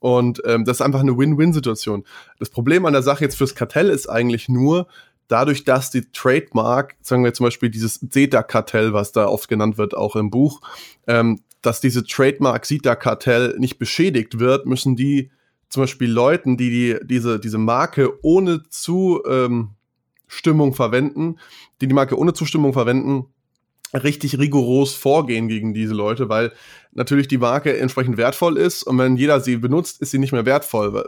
Und ähm, das ist einfach eine Win-Win-Situation. Das Problem an der Sache jetzt fürs Kartell ist eigentlich nur, dadurch, dass die Trademark, sagen wir zum Beispiel dieses SETA-Kartell, was da oft genannt wird, auch im Buch, ähm, dass diese Trademark SETA-Kartell nicht beschädigt wird, müssen die zum Beispiel Leuten, die, die diese, diese Marke ohne zu ähm, Stimmung verwenden, die die Marke ohne Zustimmung verwenden, richtig rigoros vorgehen gegen diese Leute, weil natürlich die Marke entsprechend wertvoll ist und wenn jeder sie benutzt, ist sie nicht mehr wertvoll.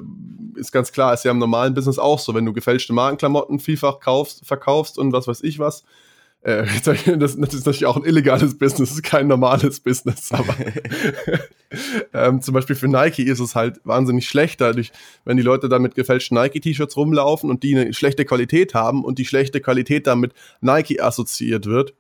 Ist ganz klar, ist ja im normalen Business auch so, wenn du gefälschte Markenklamotten vielfach kaufst, verkaufst und was weiß ich was, äh, das, das, ist natürlich auch ein illegales Business, ist kein normales Business, aber ähm, zum Beispiel für Nike ist es halt wahnsinnig schlecht, dadurch, wenn die Leute dann mit gefälschten Nike-T-Shirts rumlaufen und die eine schlechte Qualität haben und die schlechte Qualität dann mit Nike assoziiert wird.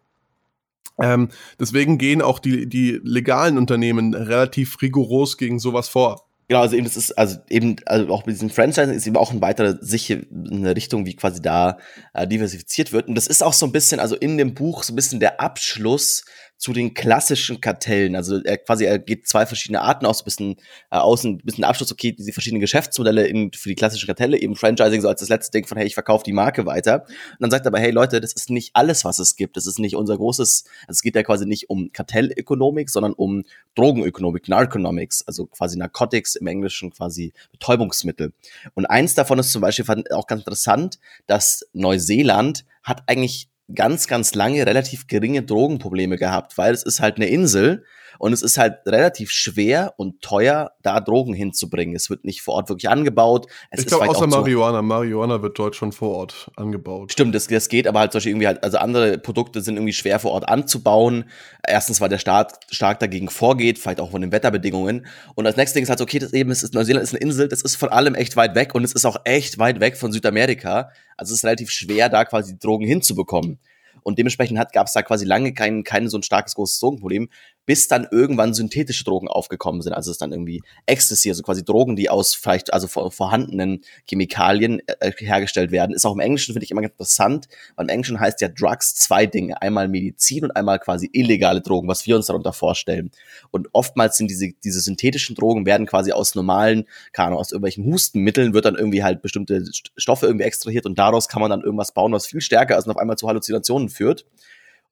Ähm, deswegen gehen auch die, die legalen Unternehmen relativ rigoros gegen sowas vor.
Genau, also eben das ist, also eben, also auch mit diesen Franchise ist eben auch ein weiterer sicher eine Richtung, wie quasi da äh, diversifiziert wird. Und das ist auch so ein bisschen, also in dem Buch so ein bisschen der Abschluss zu den klassischen Kartellen. Also er quasi er geht zwei verschiedene Arten aus, ein bisschen äh, außen, ein bisschen Abschluss, okay, diese verschiedenen Geschäftsmodelle in, für die klassischen Kartelle, eben Franchising so als das letzte Ding von, hey, ich verkaufe die Marke weiter. Und dann sagt er aber, hey Leute, das ist nicht alles, was es gibt. Das ist nicht unser großes, also es geht ja quasi nicht um Kartellökonomik, sondern um Drogenökonomik, Narconomics, also quasi Narcotics im Englischen quasi Betäubungsmittel. Und eins davon ist zum Beispiel auch ganz interessant, dass Neuseeland hat eigentlich ganz, ganz lange relativ geringe Drogenprobleme gehabt, weil es ist halt eine Insel und es ist halt relativ schwer und teuer, da Drogen hinzubringen. Es wird nicht vor Ort wirklich angebaut. Es
ich glaube, außer Marihuana. Marihuana wird dort schon vor Ort angebaut.
Stimmt, das, das geht, aber halt Beispiel irgendwie halt, also andere Produkte sind irgendwie schwer vor Ort anzubauen. Erstens, weil der Staat stark dagegen vorgeht, vielleicht auch von den Wetterbedingungen. Und das nächste Ding ist halt, okay, das eben ist, Neuseeland ist eine Insel, das ist von allem echt weit weg und es ist auch echt weit weg von Südamerika. Also es ist relativ schwer, da quasi Drogen hinzubekommen. Und dementsprechend gab es da quasi lange kein, kein so ein starkes großes Drogenproblem bis dann irgendwann synthetische Drogen aufgekommen sind. Also es ist dann irgendwie Ecstasy, also quasi Drogen, die aus vielleicht also vorhandenen Chemikalien äh, hergestellt werden. Ist auch im Englischen, finde ich immer ganz interessant, weil im Englischen heißt ja Drugs zwei Dinge. Einmal Medizin und einmal quasi illegale Drogen, was wir uns darunter vorstellen. Und oftmals sind diese, diese synthetischen Drogen werden quasi aus normalen, keine Ahnung, aus irgendwelchen Hustenmitteln wird dann irgendwie halt bestimmte Stoffe irgendwie extrahiert und daraus kann man dann irgendwas bauen, was viel stärker ist und auf einmal zu Halluzinationen führt.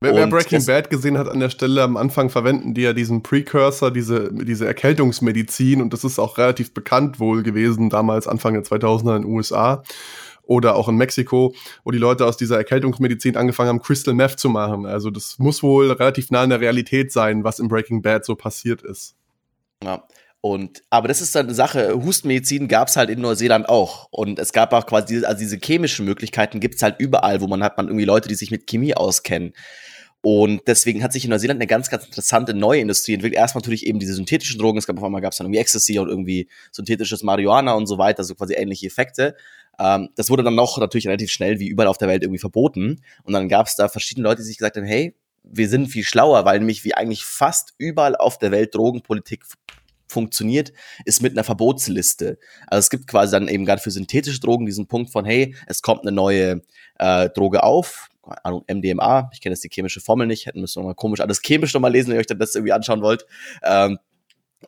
Wer, wer Breaking Bad gesehen hat an der Stelle, am Anfang verwenden die ja diesen Precursor, diese, diese Erkältungsmedizin und das ist auch relativ bekannt wohl gewesen, damals Anfang der 2000er in den USA oder auch in Mexiko, wo die Leute aus dieser Erkältungsmedizin angefangen haben, Crystal Meth zu machen. Also das muss wohl relativ nah in der Realität sein, was in Breaking Bad so passiert ist.
Ja. Und, aber das ist dann eine Sache, Hustenmedizin gab es halt in Neuseeland auch. Und es gab auch quasi, also diese chemischen Möglichkeiten gibt es halt überall, wo man hat man irgendwie Leute, die sich mit Chemie auskennen. Und deswegen hat sich in Neuseeland eine ganz, ganz interessante neue Industrie entwickelt. Erstmal natürlich eben diese synthetischen Drogen. Es gab auf einmal gab es dann irgendwie Ecstasy und irgendwie synthetisches Marihuana und so weiter, so quasi ähnliche Effekte. Ähm, das wurde dann noch natürlich relativ schnell wie überall auf der Welt irgendwie verboten. Und dann gab es da verschiedene Leute, die sich gesagt haben, hey, wir sind viel schlauer, weil nämlich wie eigentlich fast überall auf der Welt Drogenpolitik funktioniert, ist mit einer Verbotsliste. Also es gibt quasi dann eben gerade für synthetische Drogen diesen Punkt von, hey, es kommt eine neue äh, Droge auf, Ahnung, MDMA, ich kenne jetzt die chemische Formel nicht, hätten müssen wir mal komisch alles chemisch nochmal lesen, wenn ihr euch das irgendwie anschauen wollt. Ähm,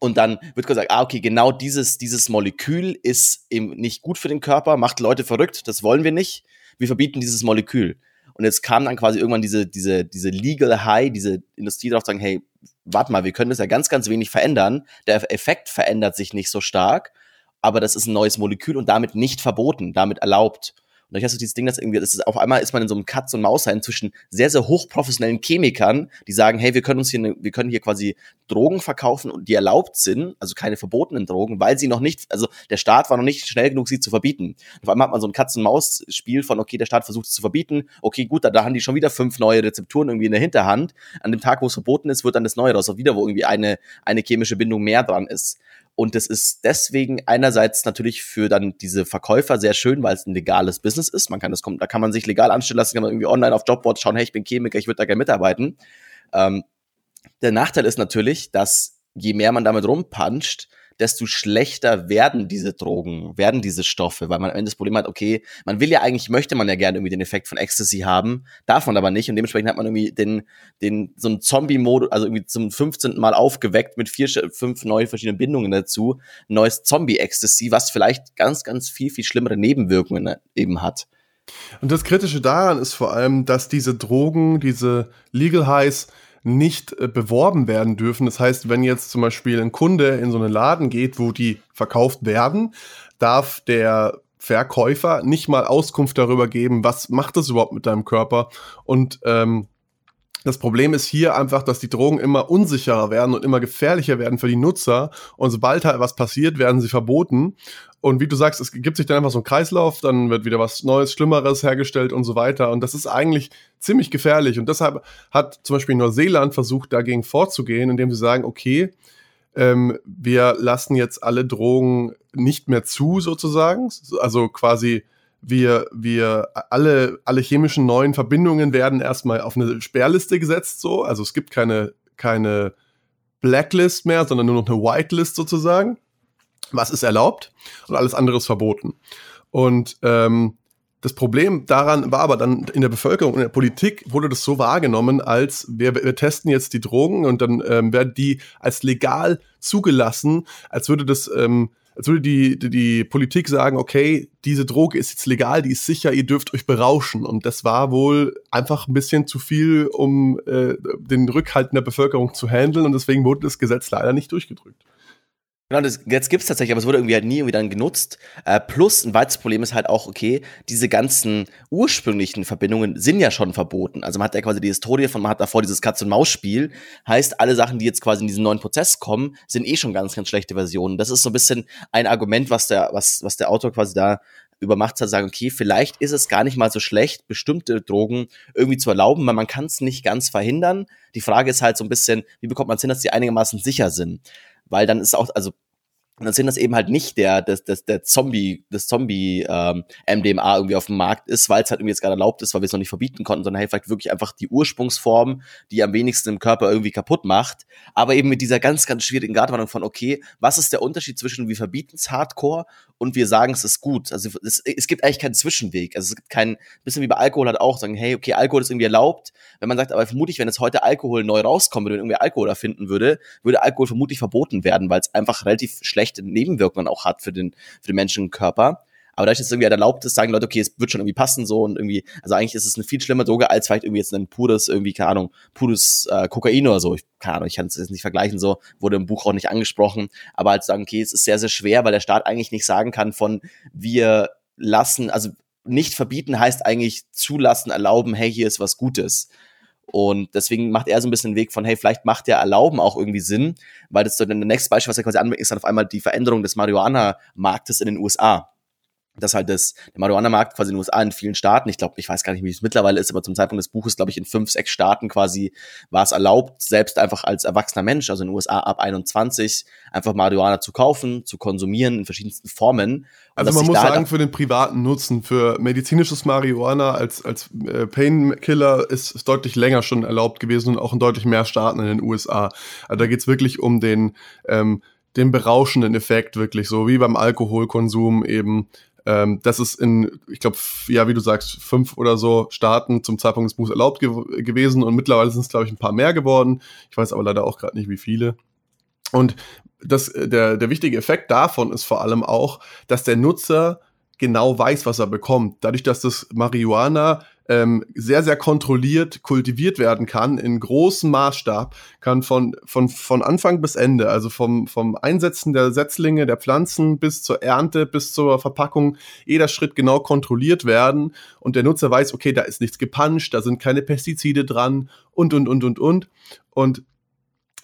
und dann wird gesagt, ah, okay, genau dieses, dieses Molekül ist eben nicht gut für den Körper, macht Leute verrückt, das wollen wir nicht. Wir verbieten dieses Molekül. Und jetzt kam dann quasi irgendwann diese, diese, diese Legal High, diese Industrie darauf zu sagen, hey, warte mal, wir können das ja ganz, ganz wenig verändern. Der Effekt verändert sich nicht so stark, aber das ist ein neues Molekül und damit nicht verboten, damit erlaubt. Und ich hast du dieses Ding, dass irgendwie, das ist auf einmal ist man in so einem Katz- und maus zwischen sehr, sehr hochprofessionellen Chemikern, die sagen, hey, wir können uns hier, ne, wir können hier quasi Drogen verkaufen und die erlaubt sind, also keine verbotenen Drogen, weil sie noch nicht, also der Staat war noch nicht schnell genug, sie zu verbieten. Auf einmal hat man so ein Katz-und-Maus-Spiel von, okay, der Staat versucht es zu verbieten, okay, gut, da, da haben die schon wieder fünf neue Rezepturen irgendwie in der Hinterhand. An dem Tag, wo es verboten ist, wird dann das Neue raus, auch wieder, wo irgendwie eine, eine chemische Bindung mehr dran ist. Und das ist deswegen einerseits natürlich für dann diese Verkäufer sehr schön, weil es ein legales Business ist. Man kann das da kann man sich legal anstellen lassen, kann man irgendwie online auf Jobboards schauen, hey, ich bin Chemiker, ich würde da gerne mitarbeiten. Ähm, der Nachteil ist natürlich, dass je mehr man damit rumpuncht, desto schlechter werden diese Drogen, werden diese Stoffe, weil man am Ende das Problem hat, okay, man will ja eigentlich, möchte man ja gerne irgendwie den Effekt von Ecstasy haben, darf man aber nicht und dementsprechend hat man irgendwie den, den, so einen Zombie-Modus, also irgendwie zum 15. Mal aufgeweckt mit vier, fünf neue verschiedenen Bindungen dazu, neues Zombie-Ecstasy, was vielleicht ganz, ganz viel, viel schlimmere Nebenwirkungen eben hat.
Und das Kritische daran ist vor allem, dass diese Drogen, diese Legal Highs, nicht äh, beworben werden dürfen. Das heißt, wenn jetzt zum Beispiel ein Kunde in so einen Laden geht, wo die verkauft werden, darf der Verkäufer nicht mal Auskunft darüber geben, was macht das überhaupt mit deinem Körper und ähm, das Problem ist hier einfach, dass die Drogen immer unsicherer werden und immer gefährlicher werden für die Nutzer. Und sobald halt was passiert, werden sie verboten. Und wie du sagst, es gibt sich dann einfach so ein Kreislauf, dann wird wieder was Neues, Schlimmeres hergestellt und so weiter. Und das ist eigentlich ziemlich gefährlich. Und deshalb hat zum Beispiel Neuseeland versucht, dagegen vorzugehen, indem sie sagen, okay, ähm, wir lassen jetzt alle Drogen nicht mehr zu, sozusagen. Also quasi wir, wir alle, alle chemischen neuen Verbindungen werden erstmal auf eine Sperrliste gesetzt, so. Also es gibt keine, keine Blacklist mehr, sondern nur noch eine Whitelist sozusagen. Was ist erlaubt und alles andere ist verboten. Und ähm, das Problem daran war aber dann in der Bevölkerung, in der Politik wurde das so wahrgenommen, als wir, wir testen jetzt die Drogen und dann ähm, werden die als legal zugelassen, als würde das ähm, als würde die, die, die Politik sagen, okay, diese Droge ist jetzt legal, die ist sicher, ihr dürft euch berauschen. Und das war wohl einfach ein bisschen zu viel, um äh, den Rückhalt in der Bevölkerung zu handeln. Und deswegen wurde das Gesetz leider nicht durchgedrückt.
Genau, das, jetzt gibt's tatsächlich, aber es wurde irgendwie halt nie irgendwie dann genutzt. Äh, plus ein weiteres Problem ist halt auch, okay, diese ganzen ursprünglichen Verbindungen sind ja schon verboten. Also man hat ja quasi die Historie von, man hat davor dieses Katz-und-Maus-Spiel. Heißt, alle Sachen, die jetzt quasi in diesen neuen Prozess kommen, sind eh schon ganz, ganz schlechte Versionen. Das ist so ein bisschen ein Argument, was der, was, was der Autor quasi da übermacht hat, sagen, okay, vielleicht ist es gar nicht mal so schlecht, bestimmte Drogen irgendwie zu erlauben, weil man kann es nicht ganz verhindern. Die Frage ist halt so ein bisschen, wie bekommt man es hin, dass die einigermaßen sicher sind? weil dann ist auch, also und dann sind das eben halt nicht der, das, das, der Zombie, das Zombie ähm, MDMA irgendwie auf dem Markt ist, weil es halt irgendwie jetzt gerade erlaubt ist, weil wir es noch nicht verbieten konnten, sondern hey, vielleicht wirklich einfach die Ursprungsform, die am wenigsten im Körper irgendwie kaputt macht. Aber eben mit dieser ganz, ganz schwierigen Gratwanderung von, okay, was ist der Unterschied zwischen wir verbieten es Hardcore und wir sagen es ist gut? Also es, es gibt eigentlich keinen Zwischenweg. Also es gibt keinen, bisschen wie bei Alkohol halt auch, sagen, hey, okay, Alkohol ist irgendwie erlaubt. Wenn man sagt, aber vermutlich, wenn jetzt heute Alkohol neu rauskommen würde, wenn irgendwie Alkohol erfinden würde, würde Alkohol vermutlich verboten werden, weil es einfach relativ schlecht schlechte Nebenwirkungen auch hat für den, für den Menschenkörper. Aber dadurch, dass es irgendwie halt erlaubt ist, sagen Leute, okay, es wird schon irgendwie passen so und irgendwie, also eigentlich ist es eine viel schlimme Droge als vielleicht irgendwie jetzt ein pures, irgendwie, keine Ahnung, pures äh, Kokain oder so. Ich, keine Ahnung, ich kann es jetzt nicht vergleichen, so, wurde im Buch auch nicht angesprochen. Aber halt sagen, okay, es ist sehr, sehr schwer, weil der Staat eigentlich nicht sagen kann von, wir lassen, also nicht verbieten heißt eigentlich zulassen, erlauben, hey, hier ist was Gutes. Und deswegen macht er so ein bisschen den Weg von, hey, vielleicht macht der Erlauben auch irgendwie Sinn, weil das so der nächste Beispiel, was er quasi anbringt, ist dann auf einmal die Veränderung des Marihuana-Marktes in den USA dass halt das, der Marihuana-Markt quasi in den USA in vielen Staaten, ich glaube, ich weiß gar nicht, wie es mittlerweile ist, aber zum Zeitpunkt des Buches, glaube ich, in fünf, sechs Staaten quasi war es erlaubt, selbst einfach als erwachsener Mensch, also in den USA ab 21, einfach Marihuana zu kaufen, zu konsumieren in verschiedensten Formen.
also man muss halt sagen, für den privaten Nutzen, für medizinisches Marihuana als, als äh, Painkiller ist, ist deutlich länger schon erlaubt gewesen und auch in deutlich mehr Staaten in den USA. Also da geht's wirklich um den, ähm, den berauschenden Effekt, wirklich so wie beim Alkoholkonsum eben ähm, das ist in, ich glaube, ja, wie du sagst, fünf oder so Staaten zum Zeitpunkt des Buchs erlaubt ge gewesen und mittlerweile sind es, glaube ich, ein paar mehr geworden. Ich weiß aber leider auch gerade nicht, wie viele. Und das, der, der wichtige Effekt davon ist vor allem auch, dass der Nutzer genau weiß, was er bekommt. Dadurch, dass das Marihuana ähm, sehr, sehr kontrolliert kultiviert werden kann, in großem Maßstab, kann von, von, von Anfang bis Ende, also vom, vom Einsetzen der Setzlinge, der Pflanzen bis zur Ernte, bis zur Verpackung, jeder Schritt genau kontrolliert werden und der Nutzer weiß, okay, da ist nichts gepanscht, da sind keine Pestizide dran und, und, und, und, und. Und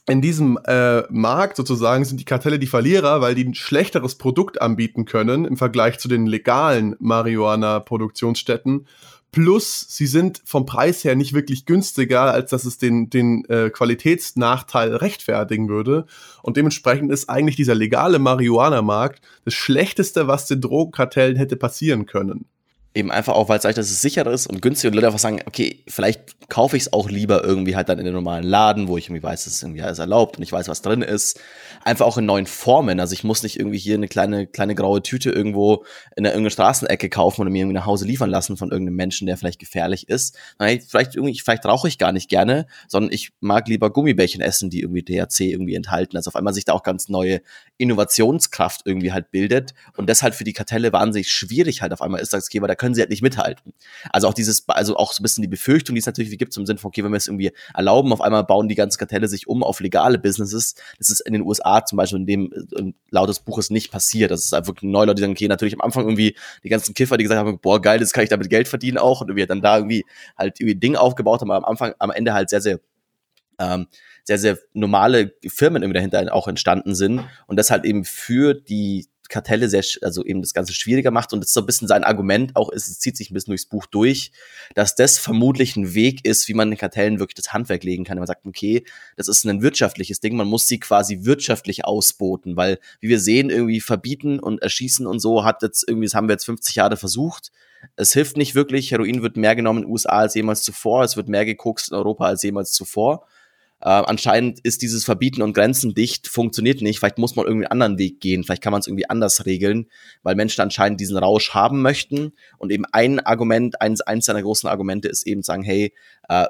in diesem äh, Markt sozusagen sind die Kartelle die Verlierer, weil die ein schlechteres Produkt anbieten können im Vergleich zu den legalen Marihuana-Produktionsstätten Plus, sie sind vom Preis her nicht wirklich günstiger, als dass es den, den äh, Qualitätsnachteil rechtfertigen würde. Und dementsprechend ist eigentlich dieser legale Marihuana-Markt das Schlechteste, was den Drogenkartellen hätte passieren können
eben einfach auch, weil es dass es sicherer ist und günstig und Leute einfach sagen, okay, vielleicht kaufe ich es auch lieber irgendwie halt dann in den normalen Laden, wo ich irgendwie weiß, dass es irgendwie alles erlaubt und ich weiß, was drin ist. Einfach auch in neuen Formen. Also ich muss nicht irgendwie hier eine kleine, kleine graue Tüte irgendwo in der irgendeiner Straßenecke kaufen oder mir irgendwie nach Hause liefern lassen von irgendeinem Menschen, der vielleicht gefährlich ist. Vielleicht irgendwie, vielleicht rauche ich gar nicht gerne, sondern ich mag lieber Gummibärchen essen, die irgendwie THC irgendwie enthalten. Also auf einmal sich da auch ganz neue Innovationskraft irgendwie halt bildet und das halt für die Kartelle wahnsinnig schwierig halt auf einmal ist, als Geber, da können sie halt nicht mithalten. Also auch dieses, also auch so ein bisschen die Befürchtung, die es natürlich gibt, zum Sinne von, okay, wenn wir es irgendwie erlauben, auf einmal bauen die ganzen Kartelle sich um auf legale Businesses. Das ist in den USA zum Beispiel in dem, laut des Buches nicht passiert. Das ist einfach neue Leute, die sagen, okay, natürlich am Anfang irgendwie die ganzen Kiffer, die gesagt haben, boah, geil, das kann ich damit Geld verdienen auch. Und wir dann da irgendwie halt irgendwie Ding aufgebaut haben, aber am Anfang, am Ende halt sehr, sehr ähm, sehr, sehr normale Firmen irgendwie dahinter auch entstanden sind und das halt eben für die Kartelle sehr, also eben das Ganze schwieriger macht. Und das ist so ein bisschen sein Argument auch ist, es zieht sich ein bisschen durchs Buch durch, dass das vermutlich ein Weg ist, wie man den Kartellen wirklich das Handwerk legen kann. Man sagt, okay, das ist ein wirtschaftliches Ding, man muss sie quasi wirtschaftlich ausboten, weil, wie wir sehen, irgendwie verbieten und erschießen und so hat jetzt irgendwie, das haben wir jetzt 50 Jahre versucht. Es hilft nicht wirklich. Heroin wird mehr genommen in den USA als jemals zuvor. Es wird mehr gekokst in Europa als jemals zuvor. Äh, anscheinend ist dieses Verbieten und Grenzen dicht, funktioniert nicht. Vielleicht muss man irgendwie einen anderen Weg gehen. Vielleicht kann man es irgendwie anders regeln, weil Menschen anscheinend diesen Rausch haben möchten. Und eben ein Argument, eins, eins seiner großen Argumente ist eben sagen, hey, äh,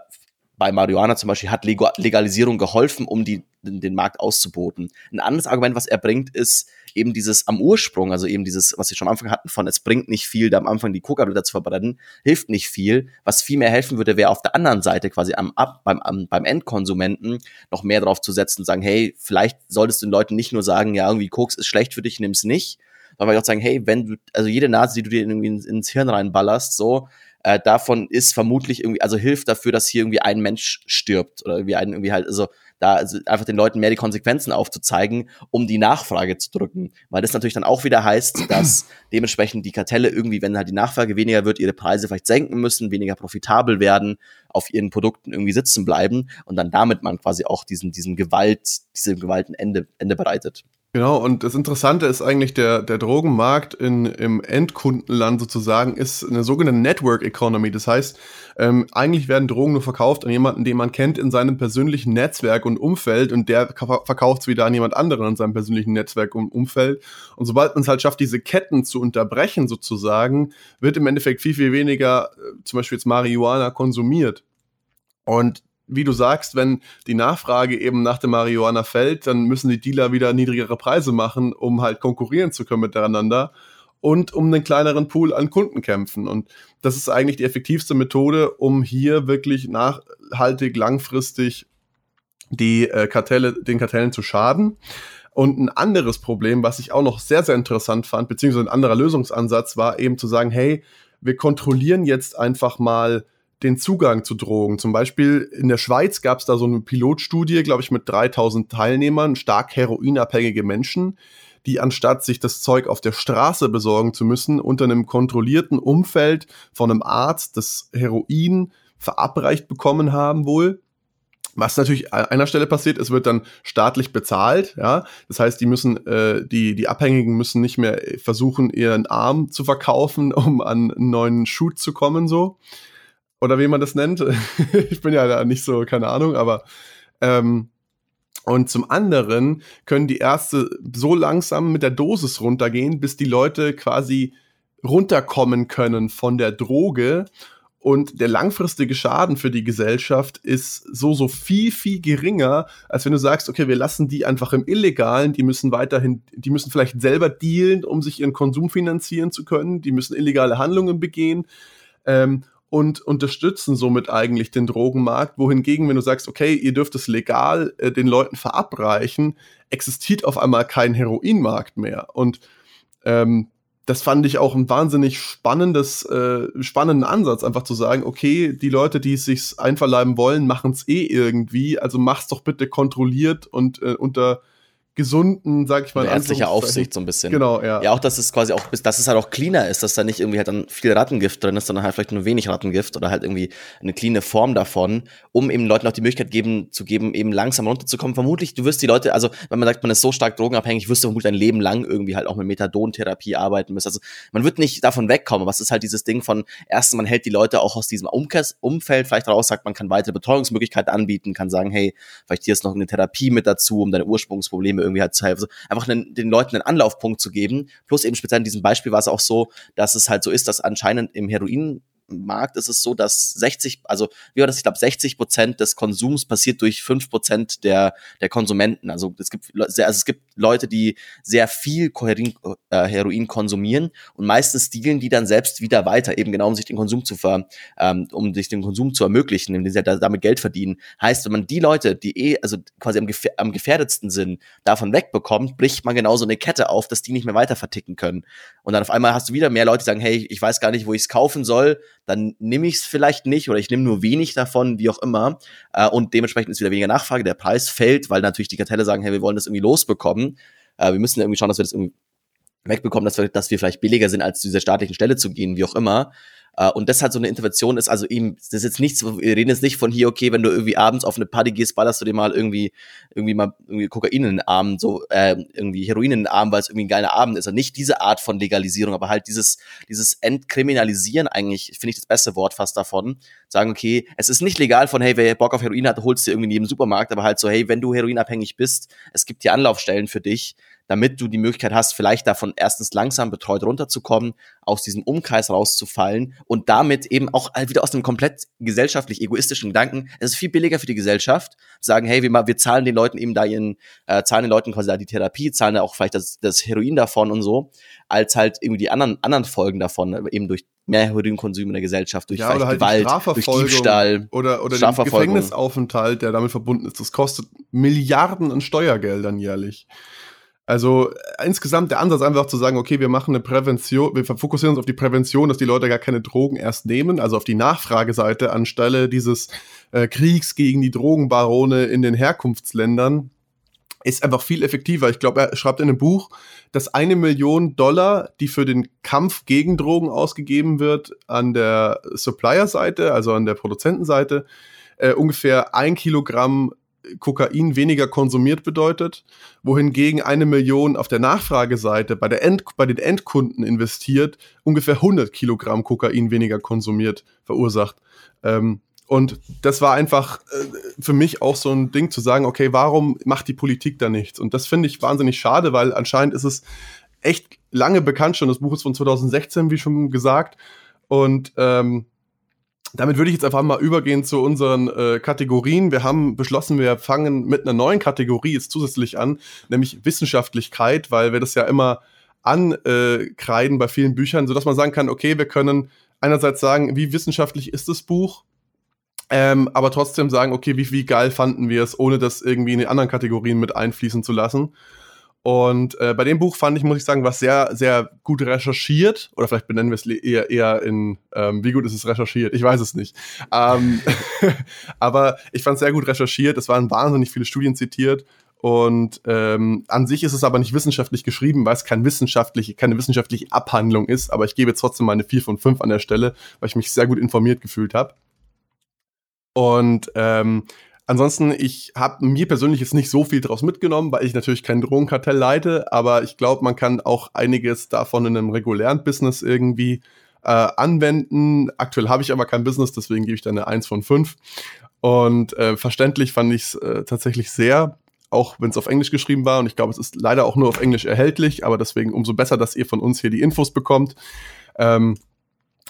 bei Marihuana zum Beispiel hat Legalisierung geholfen, um die, den Markt auszuboten. Ein anderes Argument, was er bringt, ist eben dieses am Ursprung, also eben dieses, was wir schon am Anfang hatten, von es bringt nicht viel, da am Anfang die Coca-Blätter zu verbrennen, hilft nicht viel. Was viel mehr helfen würde, wäre auf der anderen Seite quasi am, ab, beim, am, beim Endkonsumenten noch mehr drauf zu setzen und sagen, hey, vielleicht solltest du den Leuten nicht nur sagen, ja, irgendwie Koks ist schlecht für dich, nimm's nicht, sondern auch sagen, hey, wenn du, also jede Nase, die du dir irgendwie ins, ins Hirn reinballerst, so, äh, davon ist vermutlich irgendwie, also hilft dafür, dass hier irgendwie ein Mensch stirbt oder irgendwie ein, irgendwie halt, also da also einfach den Leuten mehr die Konsequenzen aufzuzeigen, um die Nachfrage zu drücken. Weil das natürlich dann auch wieder heißt, dass dementsprechend die Kartelle irgendwie, wenn halt die Nachfrage weniger wird, ihre Preise vielleicht senken müssen, weniger profitabel werden, auf ihren Produkten irgendwie sitzen bleiben und dann damit man quasi auch diesen, diesen Gewalt, diese Gewalt ein Ende, Ende bereitet.
Genau, und das Interessante ist eigentlich, der, der Drogenmarkt in, im Endkundenland sozusagen ist eine sogenannte Network Economy. Das heißt, ähm, eigentlich werden Drogen nur verkauft an jemanden, den man kennt in seinem persönlichen Netzwerk und Umfeld und der verkauft es wieder an jemand anderen in seinem persönlichen Netzwerk und Umfeld. Und sobald man es halt schafft, diese Ketten zu unterbrechen sozusagen, wird im Endeffekt viel, viel weniger äh, zum Beispiel jetzt Marihuana konsumiert. Und wie du sagst, wenn die Nachfrage eben nach dem Marihuana fällt, dann müssen die Dealer wieder niedrigere Preise machen, um halt konkurrieren zu können miteinander und um einen kleineren Pool an Kunden kämpfen. Und das ist eigentlich die effektivste Methode, um hier wirklich nachhaltig, langfristig die äh, Kartelle, den Kartellen zu schaden. Und ein anderes Problem, was ich auch noch sehr, sehr interessant fand, beziehungsweise ein anderer Lösungsansatz, war eben zu sagen, hey, wir kontrollieren jetzt einfach mal den Zugang zu Drogen. Zum Beispiel in der Schweiz gab es da so eine Pilotstudie, glaube ich, mit 3000 Teilnehmern, stark heroinabhängige Menschen, die anstatt sich das Zeug auf der Straße besorgen zu müssen, unter einem kontrollierten Umfeld von einem Arzt das Heroin verabreicht bekommen haben wohl. Was natürlich an einer Stelle passiert, es wird dann staatlich bezahlt, ja. Das heißt, die müssen, äh, die, die Abhängigen müssen nicht mehr versuchen, ihren Arm zu verkaufen, um an einen neuen Shoot zu kommen, so oder wie man das nennt. ich bin ja da nicht so, keine Ahnung, aber ähm, und zum anderen können die Ärzte so langsam mit der Dosis runtergehen, bis die Leute quasi runterkommen können von der Droge. Und der langfristige Schaden für die Gesellschaft ist so, so viel, viel geringer, als wenn du sagst, okay, wir lassen die einfach im Illegalen, die müssen weiterhin, die müssen vielleicht selber dealen, um sich ihren Konsum finanzieren zu können, die müssen illegale Handlungen begehen. Ähm, und unterstützen somit eigentlich den Drogenmarkt. Wohingegen, wenn du sagst, okay, ihr dürft es legal äh, den Leuten verabreichen, existiert auf einmal kein Heroinmarkt mehr. Und ähm, das fand ich auch ein wahnsinnig spannendes, äh, spannenden Ansatz, einfach zu sagen, okay, die Leute, die es sich einverleiben wollen, machen es eh irgendwie, also mach's doch bitte kontrolliert und äh, unter gesunden, sag ich mal.
Ärztliche Aufsicht so ein bisschen.
Genau, ja.
Ja, auch, dass es quasi auch, dass es halt auch cleaner ist, dass da nicht irgendwie halt dann viel Rattengift drin ist, sondern halt vielleicht nur wenig Rattengift oder halt irgendwie eine cleane Form davon, um eben Leuten auch die Möglichkeit geben, zu geben, eben langsam runterzukommen. Vermutlich, du wirst die Leute, also, wenn man sagt, man ist so stark drogenabhängig, wirst du vermutlich dein Leben lang irgendwie halt auch mit Methadontherapie arbeiten müssen. Also, man wird nicht davon wegkommen, aber es ist halt dieses Ding von, erstens, man hält die Leute auch aus diesem Umfeld vielleicht raus, sagt, man kann weitere Betreuungsmöglichkeiten anbieten, kann sagen, hey, vielleicht hier ist noch eine Therapie mit dazu, um deine Ursprungsprobleme irgendwie halt zu helfen. Einfach einen, den Leuten einen Anlaufpunkt zu geben. Plus eben speziell in diesem Beispiel war es auch so, dass es halt so ist, dass anscheinend im Heroin Markt ist es so, dass 60, also wie war das, ich glaube 60 Prozent des Konsums passiert durch 5 Prozent der, der Konsumenten. Also es gibt also es gibt Leute, die sehr viel Heroin, äh, Heroin konsumieren und meistens dealen die dann selbst wieder weiter, eben genau um sich den Konsum zu ver, ähm, um sich den Konsum zu ermöglichen, indem sie damit Geld verdienen. Heißt, wenn man die Leute, die eh, also quasi am, gefähr am gefährdetsten sind, davon wegbekommt, bricht man genau so eine Kette auf, dass die nicht mehr weiter verticken können. Und dann auf einmal hast du wieder mehr Leute, die sagen, hey, ich weiß gar nicht, wo ich es kaufen soll, dann nehme ich es vielleicht nicht oder ich nehme nur wenig davon, wie auch immer. Äh, und dementsprechend ist wieder weniger Nachfrage, der Preis fällt, weil natürlich die Kartelle sagen, hey, wir wollen das irgendwie losbekommen. Äh, wir müssen irgendwie schauen, dass wir das irgendwie wegbekommen, dass wir, dass wir vielleicht billiger sind, als zu dieser staatlichen Stelle zu gehen, wie auch immer. Uh, und das halt so eine Intervention ist, also eben, das ist jetzt nichts, wir reden jetzt nicht von hier, okay, wenn du irgendwie abends auf eine Party gehst, ballerst du dir mal irgendwie, irgendwie mal irgendwie Kokain in den Arm, so, äh, irgendwie Heroin in den Arm, weil es irgendwie ein geiler Abend ist. Also nicht diese Art von Legalisierung, aber halt dieses, dieses Entkriminalisieren eigentlich, finde ich das beste Wort fast davon. Sagen, okay, es ist nicht legal von, hey, wer Bock auf Heroin hat, holst du irgendwie in jedem Supermarkt, aber halt so, hey, wenn du heroinabhängig bist, es gibt hier Anlaufstellen für dich, damit du die Möglichkeit hast, vielleicht davon erstens langsam betreut runterzukommen, aus diesem Umkreis rauszufallen und damit eben auch halt wieder aus einem komplett gesellschaftlich egoistischen Gedanken. Es ist viel billiger für die Gesellschaft, sagen, hey, wir, wir zahlen den Leuten eben da ihren, äh, zahlen den Leuten quasi da die Therapie, zahlen da auch vielleicht das, das Heroin davon und so, als halt irgendwie die anderen, anderen Folgen davon, eben durch mehr Heroinkonsum in der Gesellschaft, durch
ja, halt
Gewalt, durch Diebstahl,
oder, oder den Gefängnisaufenthalt, der damit verbunden ist. Das kostet Milliarden an Steuergeldern jährlich. Also äh, insgesamt der Ansatz einfach zu sagen, okay, wir machen eine Prävention, wir fokussieren uns auf die Prävention, dass die Leute gar keine Drogen erst nehmen, also auf die Nachfrageseite anstelle dieses äh, Kriegs gegen die Drogenbarone in den Herkunftsländern, ist einfach viel effektiver. Ich glaube, er schreibt in einem Buch, dass eine Million Dollar, die für den Kampf gegen Drogen ausgegeben wird, an der Supplier-Seite, also an der Produzentenseite, äh, ungefähr ein Kilogramm Kokain weniger konsumiert bedeutet, wohingegen eine Million auf der Nachfrageseite bei, der End, bei den Endkunden investiert, ungefähr 100 Kilogramm Kokain weniger konsumiert verursacht. Ähm, und das war einfach äh, für mich auch so ein Ding zu sagen, okay, warum macht die Politik da nichts? Und das finde ich wahnsinnig schade, weil anscheinend ist es echt lange bekannt schon. Das Buch ist von 2016, wie schon gesagt. Und ähm, damit würde ich jetzt einfach mal übergehen zu unseren äh, Kategorien. Wir haben beschlossen, wir fangen mit einer neuen Kategorie jetzt zusätzlich an, nämlich Wissenschaftlichkeit, weil wir das ja immer ankreiden bei vielen Büchern, sodass man sagen kann, okay, wir können einerseits sagen, wie wissenschaftlich ist das Buch, ähm, aber trotzdem sagen, okay, wie, wie geil fanden wir es, ohne das irgendwie in die anderen Kategorien mit einfließen zu lassen. Und äh, bei dem Buch fand ich, muss ich sagen, was sehr, sehr gut recherchiert. Oder vielleicht benennen wir es eher, eher in, ähm, wie gut ist es recherchiert? Ich weiß es nicht. Ähm, aber ich fand es sehr gut recherchiert. Es waren wahnsinnig viele Studien zitiert. Und ähm, an sich ist es aber nicht wissenschaftlich geschrieben, weil es kein wissenschaftliche, keine wissenschaftliche Abhandlung ist. Aber ich gebe trotzdem meine 4 von 5 an der Stelle, weil ich mich sehr gut informiert gefühlt habe. Und ähm, Ansonsten, ich habe mir persönlich jetzt nicht so viel draus mitgenommen, weil ich natürlich kein Drogenkartell leite, aber ich glaube, man kann auch einiges davon in einem regulären Business irgendwie äh, anwenden. Aktuell habe ich aber kein Business, deswegen gebe ich da eine 1 von 5. Und äh, verständlich fand ich es äh, tatsächlich sehr, auch wenn es auf Englisch geschrieben war. Und ich glaube, es ist leider auch nur auf Englisch erhältlich, aber deswegen umso besser, dass ihr von uns hier die Infos bekommt. Ähm,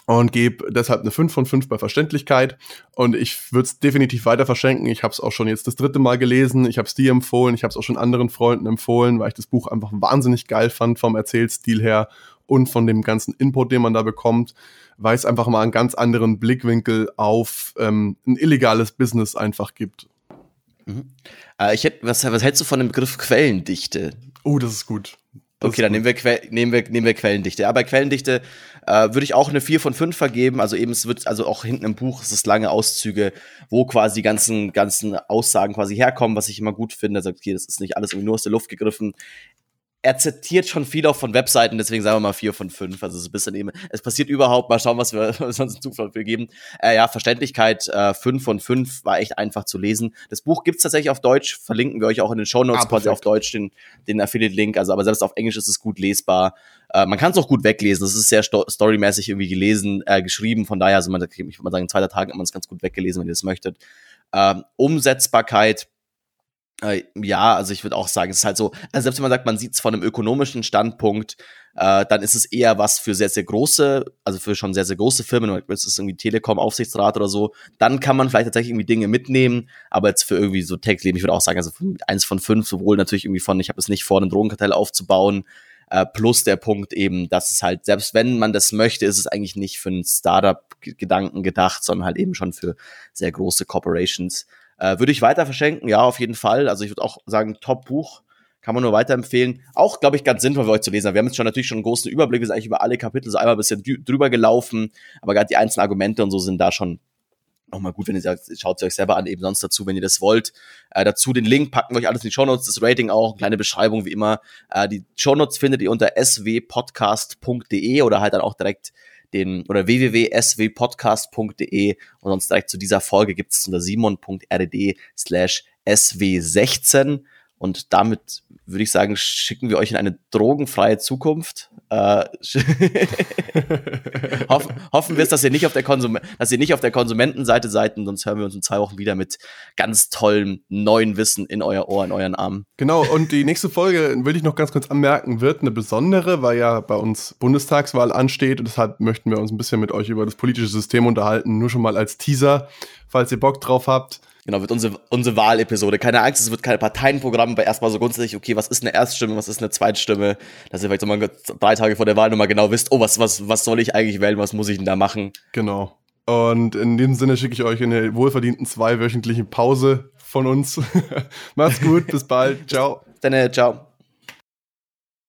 und gebe deshalb eine 5 von 5 bei Verständlichkeit. Und ich würde es definitiv weiter verschenken. Ich habe es auch schon jetzt das dritte Mal gelesen. Ich habe es dir empfohlen. Ich habe es auch schon anderen Freunden empfohlen, weil ich das Buch einfach wahnsinnig geil fand vom Erzählstil her und von dem ganzen Input, den man da bekommt, weil es einfach mal einen ganz anderen Blickwinkel auf ähm, ein illegales Business einfach gibt.
Mhm. Äh, ich hätte, was, was hältst du von dem Begriff Quellendichte?
Oh, das ist gut.
Okay, dann nehmen wir, que nehmen wir, nehmen wir Quellendichte. Aber Quellendichte äh, würde ich auch eine 4 von 5 vergeben. Also eben, es wird, also auch hinten im Buch, es ist lange Auszüge, wo quasi die ganzen, ganzen Aussagen quasi herkommen, was ich immer gut finde. Er sagt, okay, das ist nicht alles irgendwie nur aus der Luft gegriffen er zitiert schon viel auch von Webseiten, deswegen sagen wir mal vier von fünf. Also so ein bisschen eben, es passiert überhaupt, mal schauen, was wir sonst in Zufall für geben. Äh, ja, Verständlichkeit, äh, fünf von fünf war echt einfach zu lesen. Das Buch gibt's tatsächlich auf Deutsch, verlinken wir euch auch in den Show Notes, ah, quasi auf Deutsch den, den Affiliate-Link. Also, aber selbst auf Englisch ist es gut lesbar. Äh, man kann es auch gut weglesen. Es ist sehr sto storymäßig irgendwie gelesen, äh, geschrieben. Von daher, also man, ich würde mal sagen, in zwei Tagen hat man es ganz gut weggelesen, wenn ihr das möchtet. Ähm, Umsetzbarkeit, äh, ja, also ich würde auch sagen, es ist halt so, also selbst wenn man sagt, man sieht es von einem ökonomischen Standpunkt, äh, dann ist es eher was für sehr, sehr große, also für schon sehr, sehr große Firmen, es ist irgendwie Telekom-Aufsichtsrat oder so, dann kann man vielleicht tatsächlich irgendwie Dinge mitnehmen, aber jetzt für irgendwie so Tech-Leben, ich würde auch sagen, also eins von fünf, sowohl natürlich irgendwie von, ich habe es nicht vor, einen Drogenkartell aufzubauen, äh, plus der Punkt eben, dass es halt, selbst wenn man das möchte, ist es eigentlich nicht für einen Startup-Gedanken gedacht, sondern halt eben schon für sehr große Corporations. Äh, würde ich weiter verschenken? Ja, auf jeden Fall. Also ich würde auch sagen, Top-Buch. Kann man nur weiterempfehlen. Auch, glaube ich, ganz sinnvoll für euch zu lesen. Wir haben jetzt schon natürlich schon einen großen Überblick, wir sind eigentlich über alle Kapitel so einmal ein bisschen drüber gelaufen, aber gerade die einzelnen Argumente und so sind da schon nochmal gut, wenn ihr sagt, schaut sie euch selber an, eben sonst dazu, wenn ihr das wollt. Äh, dazu den Link packen wir euch alles in die Shownotes, das Rating auch, kleine Beschreibung wie immer. Äh, die Shownotes findet ihr unter swpodcast.de oder halt dann auch direkt den oder www.swpodcast.de und sonst direkt zu dieser Folge gibt es unter simon.rdd slash sw16 und damit würde ich sagen, schicken wir euch in eine drogenfreie Zukunft. Äh, Hoff, hoffen wir es, dass ihr nicht auf der Konsum dass ihr nicht auf der Konsumentenseite seid, und sonst hören wir uns in zwei Wochen wieder mit ganz tollem neuen Wissen in euer Ohr, in euren Armen.
Genau, und die nächste Folge, will ich noch ganz kurz anmerken, wird eine besondere, weil ja bei uns Bundestagswahl ansteht und deshalb möchten wir uns ein bisschen mit euch über das politische System unterhalten. Nur schon mal als Teaser, falls ihr Bock drauf habt.
Genau, wird unsere, unsere Wahlepisode. Keine Angst, es wird kein Parteienprogramm, aber erstmal so grundsätzlich, okay, was ist eine Erststimme, was ist eine Zweitstimme, dass ihr vielleicht so mal drei Tage vor der Wahl nochmal genau wisst, oh, was, was, was soll ich eigentlich wählen, was muss ich denn da machen?
Genau. Und in diesem Sinne schicke ich euch in eine wohlverdienten zweiwöchentlichen Pause von uns. Macht's gut, bis bald. Ciao.
Dann, ciao.